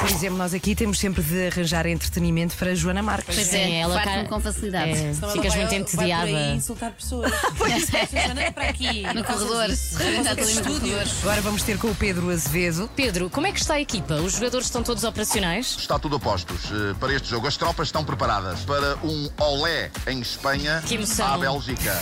Por exemplo, nós aqui temos sempre de arranjar entretenimento para Joana Marques. Pois é, ela Parte-me cara- com facilidade. É, Senão ficas muito entediada. Vai por insultar pessoas. Para aqui. No Não faças corredor. isso. Está Vamos ali no estúdios. corredor. Agora vamos ter com o Pedro Azevedo. Pedro, como é que está a equipa? Os jogadores estão todos operacionais? Está tudo a postos eh, para este jogo. As tropas estão preparadas para um olé em Espanha à Bélgica.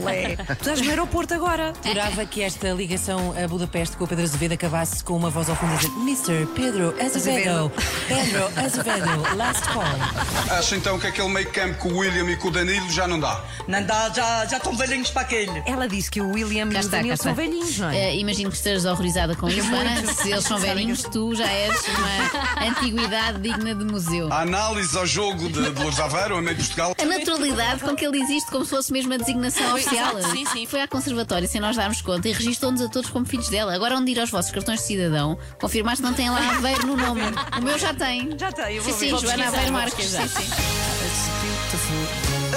Olé. Tu estás no aeroporto agora. Adorava que esta ligação a Budapeste com o Pedro Azevedo acabasse com uma voz ao fundo a dizer Mr. Pedro Azevedo. Pedro Azevedo, last call. Acha então que aquele meio campo com o William e com o Danilo já não dá? Não dá, já, já estão velhinhos para aquele. Ela disse que o William e o está, Daniel cá são está. velhinhos, não é? Eh, imagino que estejas horrorizada com isso, Ana. Se eles são velhinhos, tu já és uma antiguidade digna de museu. A análise ao jogo de, de Lourdes Aveiro, a meio de Portugal. A naturalidade com que ele existe como se fosse mesmo a designação oficial. exato, sim, sim. Foi à conservatória sem nós darmos conta e registou-nos a todos como filhos dela. Agora, onde ir aos vossos cartões de cidadão, confirmaste que não tem lá Aveiro no nome. O meu já tem. Já tem, eu Sim, vou sim, Vou Joana Aveiro Marques. Sim, sim.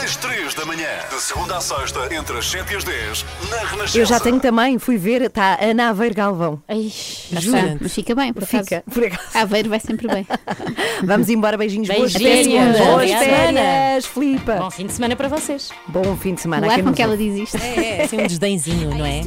Às 3 da manhã, de segunda à sexta, entre as 7 e as 10, na Renascença. Eu já tenho também, fui ver, está a Ana Aveiro Galvão. Ai, Juro. Mas fica bem, por acaso. Fica, por acaso. Aveiro vai sempre bem. Vamos embora, beijinhos, boas Beijinhos. férias. Até Boas segunda. férias, Filipa. Bom fim de semana para vocês. Bom fim de semana. O ar com que ela diz isto. É, é, assim um desdenzinho, não é?